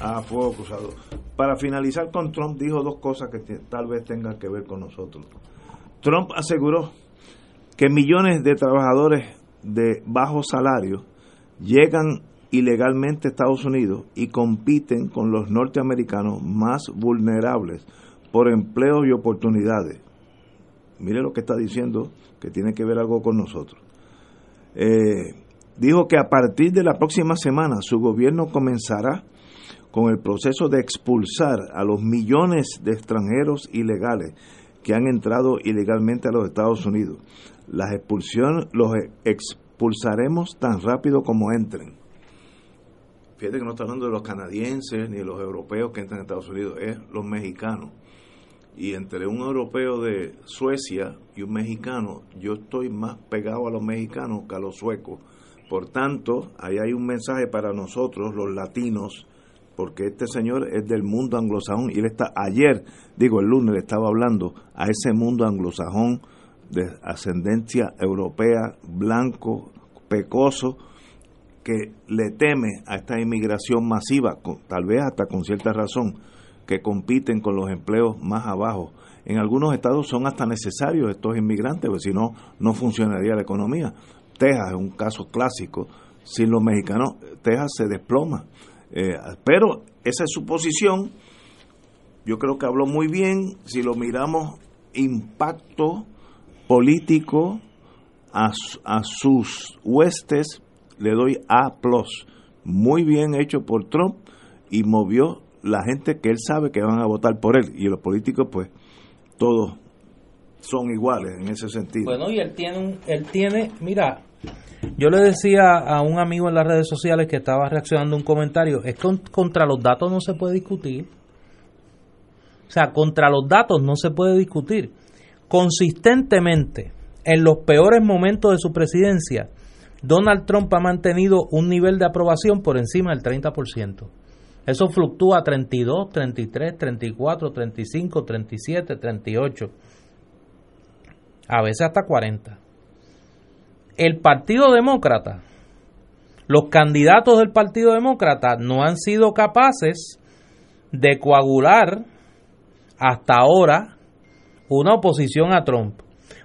a fuego cruzado. Para finalizar con Trump, dijo dos cosas que tal vez tengan que ver con nosotros. Trump aseguró que millones de trabajadores de bajo salario llegan ilegalmente a Estados Unidos y compiten con los norteamericanos más vulnerables por empleo y oportunidades. Mire lo que está diciendo, que tiene que ver algo con nosotros. Eh, dijo que a partir de la próxima semana su gobierno comenzará con el proceso de expulsar a los millones de extranjeros ilegales que han entrado ilegalmente a los Estados Unidos. Las expulsiones los expulsaremos tan rápido como entren. Fíjate que no está hablando de los canadienses ni de los europeos que entran a Estados Unidos, es los mexicanos. Y entre un europeo de Suecia y un mexicano, yo estoy más pegado a los mexicanos que a los suecos. Por tanto, ahí hay un mensaje para nosotros, los latinos, porque este señor es del mundo anglosajón y él está ayer, digo el lunes, le estaba hablando a ese mundo anglosajón de ascendencia europea, blanco, pecoso, que le teme a esta inmigración masiva, tal vez hasta con cierta razón, que compiten con los empleos más abajo. En algunos estados son hasta necesarios estos inmigrantes, porque si no, no funcionaría la economía. Texas es un caso clásico. Sin los mexicanos, Texas se desploma. Eh, pero esa es su posición. Yo creo que habló muy bien. Si lo miramos, impacto político a, a sus huestes, le doy A. Muy bien hecho por Trump y movió la gente que él sabe que van a votar por él. Y los políticos, pues, todos son iguales en ese sentido.
Bueno, y él tiene, él tiene, mira, yo le decía a un amigo en las redes sociales que estaba reaccionando a un comentario, es que contra los datos no se puede discutir. O sea, contra los datos no se puede discutir. Consistentemente, en los peores momentos de su presidencia, Donald Trump ha mantenido un nivel de aprobación por encima del 30%. Eso fluctúa a 32, 33, 34, 35, 37, 38. A veces hasta 40 el Partido Demócrata, los candidatos del Partido Demócrata no han sido capaces de coagular hasta ahora una oposición a Trump.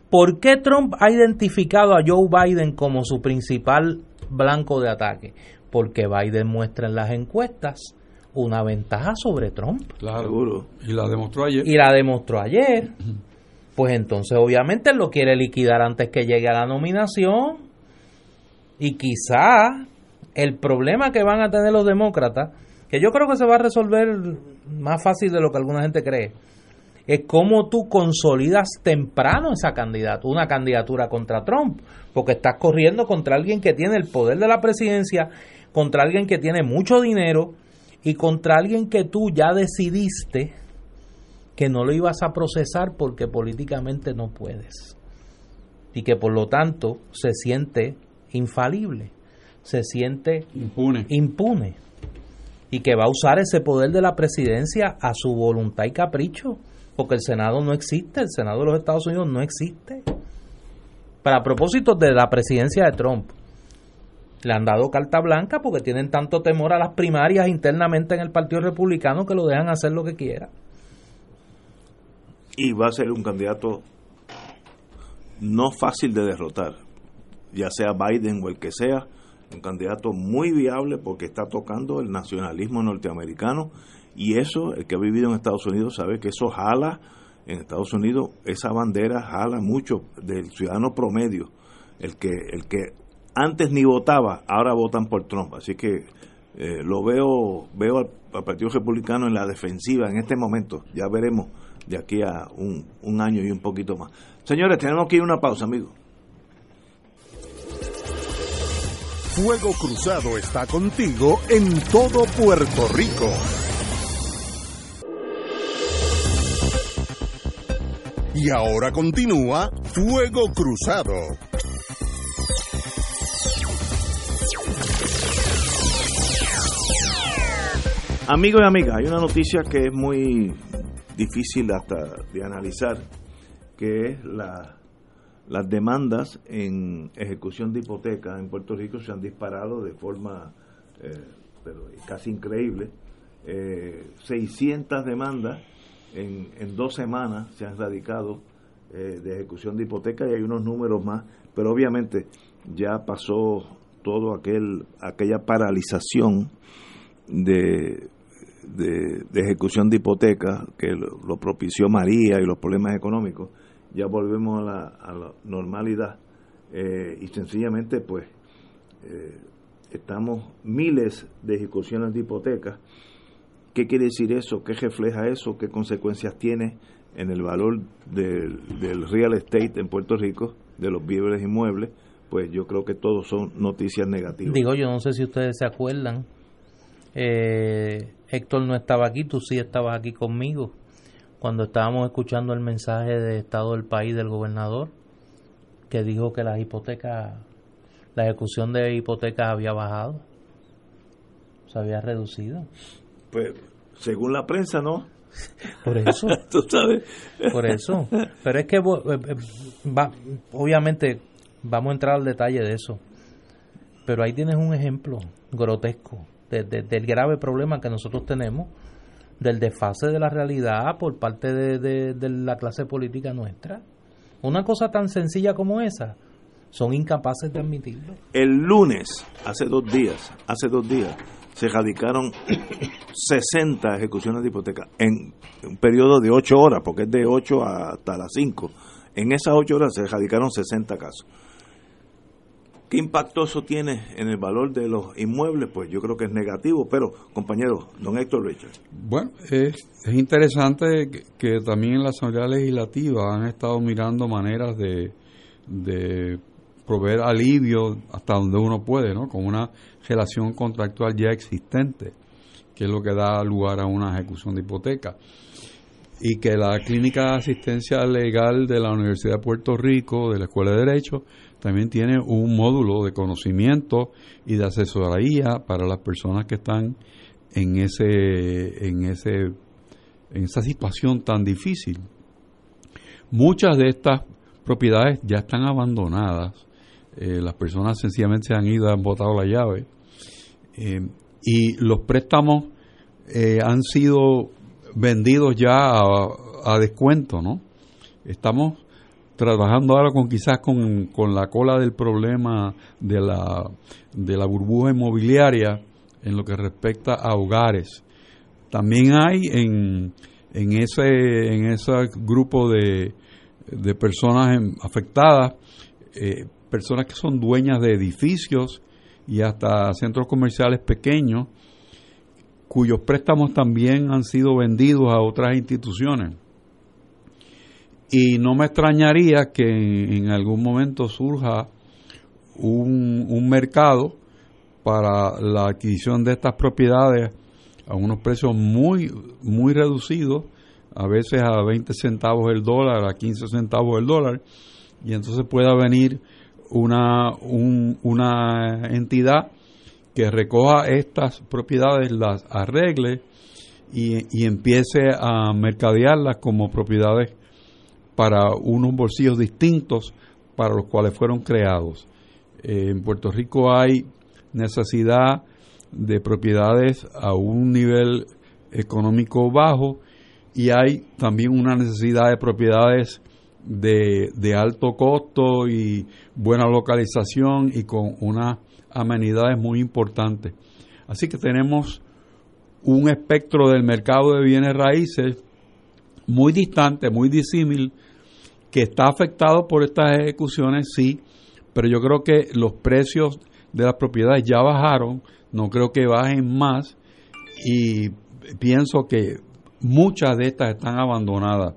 ¿Por qué Trump ha identificado a Joe Biden como su principal blanco de ataque? Porque Biden muestra en las encuestas una ventaja sobre Trump.
Claro, y la demostró ayer.
Y la demostró ayer pues entonces obviamente él lo quiere liquidar antes que llegue a la nominación. Y quizá el problema que van a tener los demócratas, que yo creo que se va a resolver más fácil de lo que alguna gente cree, es cómo tú consolidas temprano esa candidatura, una candidatura contra Trump, porque estás corriendo contra alguien que tiene el poder de la presidencia, contra alguien que tiene mucho dinero y contra alguien que tú ya decidiste que no lo ibas a procesar porque políticamente no puedes. Y que por lo tanto se siente infalible, se siente
impune.
impune. Y que va a usar ese poder de la presidencia a su voluntad y capricho, porque el Senado no existe, el Senado de los Estados Unidos no existe. Para propósitos de la presidencia de Trump, le han dado carta blanca porque tienen tanto temor a las primarias internamente en el Partido Republicano que lo dejan hacer lo que quiera
y va a ser un candidato no fácil de derrotar, ya sea Biden o el que sea, un candidato muy viable porque está tocando el nacionalismo norteamericano y eso, el que ha vivido en Estados Unidos sabe que eso jala, en Estados Unidos esa bandera jala mucho del ciudadano promedio, el que, el que antes ni votaba, ahora votan por Trump, así que eh, lo veo, veo al Partido Republicano en la defensiva en este momento, ya veremos de aquí a un, un año y un poquito más. Señores, tenemos que ir a una pausa, amigos.
Fuego Cruzado está contigo en todo Puerto Rico. Y ahora continúa Fuego Cruzado.
Amigos y amigas, hay una noticia que es muy difícil hasta de analizar, que es la, las demandas en ejecución de hipoteca en Puerto Rico se han disparado de forma eh, pero casi increíble. 600 eh, demandas en, en, dos semanas se han radicado eh, de ejecución de hipoteca y hay unos números más, pero obviamente ya pasó todo aquel aquella paralización de de, ejecución de hipotecas, que lo, propició María y los problemas económicos, ya volvemos a la, a la normalidad eh, y sencillamente pues eh, estamos miles de ejecuciones de hipotecas. ¿Qué quiere decir eso? ¿Qué refleja eso? ¿Qué consecuencias tiene en el valor del, del real estate en Puerto Rico, de los bienes inmuebles? Pues yo creo que todos son noticias negativas.
Digo, yo no sé si ustedes se acuerdan, eh, Héctor no estaba aquí, tú sí estabas aquí conmigo, cuando estábamos escuchando el mensaje de Estado del país del gobernador, que dijo que las hipotecas, la ejecución de hipotecas había bajado, se había reducido.
Pues, según la prensa, ¿no?
Por eso.
¿Tú sabes?
Por eso. Pero es que, eh, eh, va, obviamente, vamos a entrar al detalle de eso. Pero ahí tienes un ejemplo grotesco del grave problema que nosotros tenemos del desfase de la realidad por parte de, la clase política nuestra. Una cosa tan sencilla como esa, son incapaces de admitirlo.
El lunes, hace dos días, hace dos días, se radicaron 60 ejecuciones de hipoteca en un periodo de 8 horas, porque es de 8 hasta las 5. En esas 8 horas se radicaron 60 casos. ¿Qué impacto eso tiene en el valor de los inmuebles? Pues yo creo que es negativo, pero compañero, don Héctor Richard.
Bueno, es, interesante que, también en la Asamblea Legislativa han estado mirando maneras de, de proveer alivio hasta donde uno puede, ¿no? Con una relación contractual ya existente, que es lo que da lugar a una ejecución de hipoteca. Y que la Clínica de Asistencia Legal de la Universidad de Puerto Rico, de la Escuela de Derecho, también tiene un módulo de conocimiento y de asesoría para las personas que están en ese en ese en esa situación tan difícil. Muchas de estas propiedades ya están abandonadas, eh, las personas sencillamente se han ido, han botado la llave eh, y los préstamos eh, han sido vendidos ya a, a descuento, ¿no? Estamos trabajando ahora con quizás con, la cola del problema de la, de la burbuja inmobiliaria en lo que respecta a hogares. También hay en, en, ese, en ese grupo de, de personas afectadas eh, personas que son dueñas de edificios y hasta centros comerciales pequeños cuyos préstamos también han sido vendidos a otras instituciones. Y no me extrañaría que en, algún momento surja un, un mercado para la adquisición de estas propiedades a unos precios muy, muy reducidos, a veces a 20 centavos el dólar, a 15 centavos el dólar, y entonces pueda venir una, una entidad que recoja estas propiedades, las arregle y, y empiece a mercadearlas como propiedades para unos bolsillos distintos para los cuales fueron creados. Eh, en Puerto Rico hay necesidad de propiedades a un nivel económico bajo y hay también una necesidad de propiedades de, de alto costo y buena localización y con unas amenidades muy importantes. Así que tenemos un espectro del mercado de bienes raíces muy distante, muy disímil que está afectado por estas ejecuciones, sí, pero yo creo que los precios de las propiedades ya bajaron, no creo que bajen más y pienso que muchas de estas están abandonadas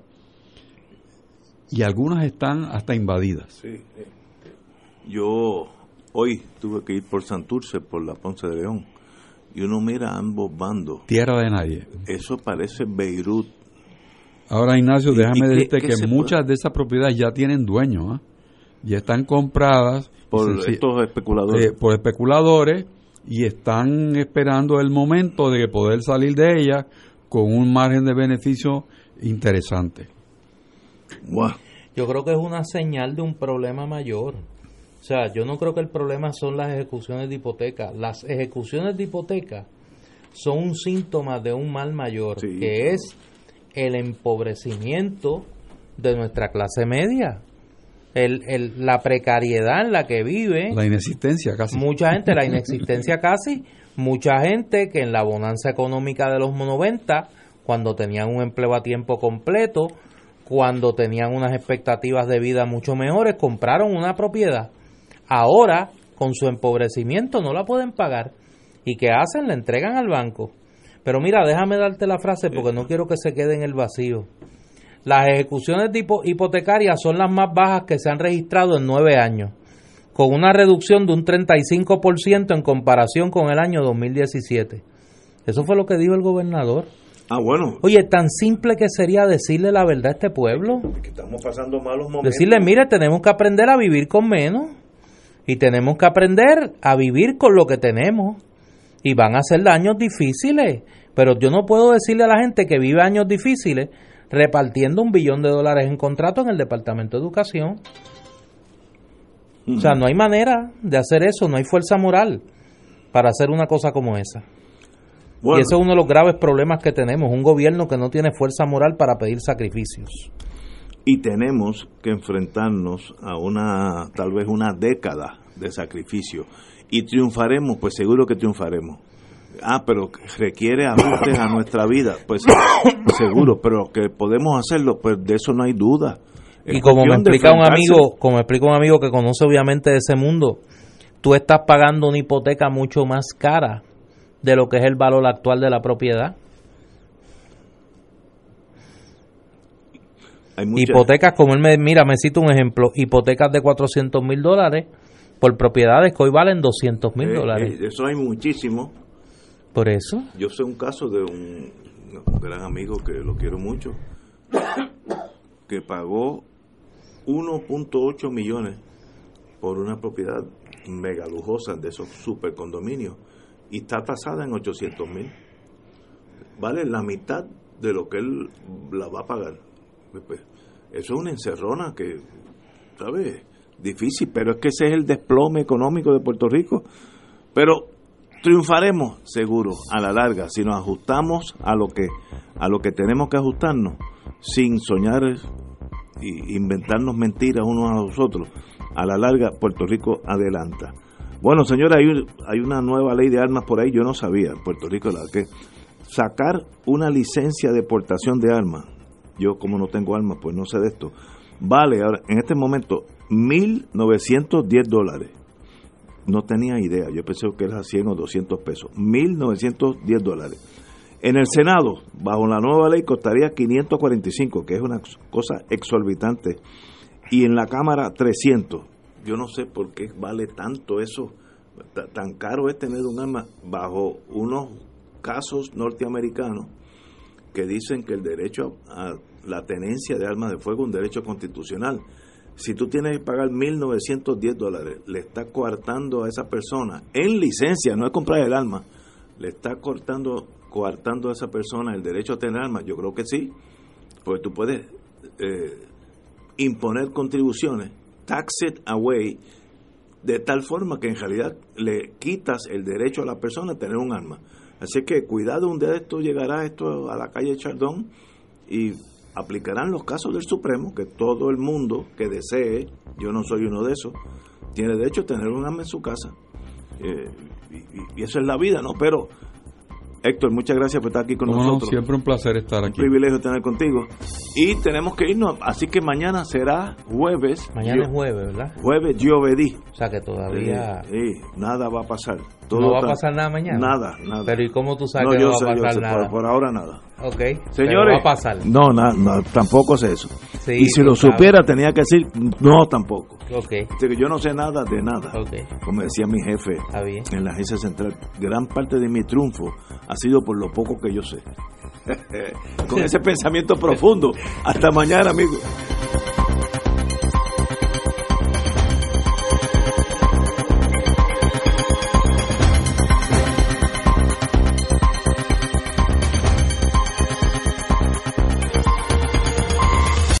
y algunas están hasta invadidas.
Sí. Eh, yo hoy tuve que ir por Santurce, por la Ponce de León, y uno mira ambos bandos.
Tierra de nadie.
Eso parece Beirut
Ahora, Ignacio, déjame decirte que muchas de esas propiedades ya tienen dueños, ¿ah? ya están compradas
por estos especuladores.
Eh, por especuladores y están esperando el momento de poder salir de ellas con un margen de beneficio interesante.
Yo creo que es una señal de un problema mayor. O sea, yo no creo que el problema son las ejecuciones de hipoteca. Las ejecuciones de hipoteca son un síntoma de un mal mayor, que es el empobrecimiento de nuestra clase media. El, la precariedad en la que vive.
La inexistencia casi.
Mucha gente, la inexistencia casi. Mucha gente que en la bonanza económica de los 90, cuando tenían un empleo a tiempo completo, cuando tenían unas expectativas de vida mucho mejores, compraron una propiedad. Ahora, con su empobrecimiento, no la pueden pagar. ¿Y qué hacen? La entregan al banco. Pero mira, déjame darte la frase porque no quiero que se quede en el vacío. Las ejecuciones hipotecarias son las más bajas que se han registrado en nueve años, con una reducción de un 35% en comparación con el año 2017. Eso fue lo que dijo el gobernador.
Ah, bueno.
Oye, tan simple que sería decirle la verdad a este pueblo.
Que estamos pasando malos momentos.
Decirle, mire, tenemos que aprender a vivir con menos y tenemos que aprender a vivir con lo que tenemos. Y van a ser años difíciles, pero yo no puedo decirle a la gente que vive años difíciles repartiendo un billón de dólares en contrato en el Departamento de Educación. O sea, no hay manera de hacer eso, no hay fuerza moral para hacer una cosa como esa. Y ese es uno de los graves problemas que tenemos, un gobierno que no tiene fuerza moral para pedir sacrificios.
Y tenemos que enfrentarnos a una, tal vez una década de sacrificio. Y triunfaremos, pues seguro que triunfaremos. Ah, pero requiere ajustes a nuestra vida, pues seguro, pero que podemos hacerlo, pues de eso no hay duda.
y como me explica un amigo, como me explica un amigo que conoce obviamente de ese mundo, tú estás pagando una hipoteca mucho más cara de lo que es el valor actual de la propiedad. Hipotecas, como él me mira, me cita un ejemplo, hipotecas de 400 mil dólares por propiedades que hoy valen 200 mil eh, dólares.
Eh, eso hay muchísimo.
Por eso.
Yo sé un caso de un, gran amigo que lo quiero mucho, que pagó 1.8 millones por una propiedad mega lujosa de esos super condominios y está tasada en 800 mil. Vale la mitad de lo que él la va a pagar. Pues, eso es una encerrona que, ¿sabes? Difícil, pero es que ese es el desplome económico de Puerto Rico. Pero triunfaremos seguro a la larga si nos ajustamos a lo que a lo que tenemos que ajustarnos sin soñar e inventarnos mentiras unos a los otros. A la larga Puerto Rico adelanta. Bueno, señora, hay, hay una nueva ley de armas por ahí, yo no sabía, Puerto Rico, la que sacar una licencia de portación de armas, yo como no tengo armas, pues no sé de esto, vale ahora, en este momento 1.910 dólares. No tenía idea, yo pensé que era 100 o 200 pesos. 1.910 dólares. En el Senado, bajo la nueva ley, costaría 545, que es una cosa exorbitante. Y en la Cámara, 300 yo no sé por qué vale tanto eso, tan caro es tener un arma bajo unos casos norteamericanos que dicen que el derecho a la tenencia de armas de fuego es un derecho constitucional. Si tú tienes que pagar 1.910 dólares, le está coartando a esa persona en licencia, no es comprar el arma, le está cortando, coartando a esa persona el derecho a tener armas. Yo creo que sí, porque tú puedes eh, imponer contribuciones tax it away, de tal forma que en realidad le quitas el derecho a la persona a tener un arma. Así que cuidado, un día de esto llegará esto a la calle Chardón y aplicarán los casos del Supremo, que todo el mundo que desee, yo no soy uno de esos, tiene derecho a tener un arma en su casa. Eh, y, y, eso es la vida, ¿no? Pero Héctor, muchas gracias por estar aquí con nosotros.
siempre un placer estar aquí.
Un privilegio tener contigo. Y tenemos que irnos, así que mañana será jueves.
Mañana es jueves, ¿verdad?
Jueves Giovedí.
O sea que todavía...
Sí, nada va a pasar.
No va a pasar nada mañana.
Nada, nada.
Pero ¿y cómo tú sabes que no va a pasar nada?
Por, ahora nada.
Ok.
Señores,
va a pasar.
No, no, tampoco sé eso. y si lo supiera tenía que decir no tampoco.
Ok.
yo no sé nada de nada.
Okay.
Como decía mi jefe en la agencia central, gran parte de mi triunfo ha sido por lo poco que yo sé. Con ese pensamiento profundo. Hasta mañana, amigos.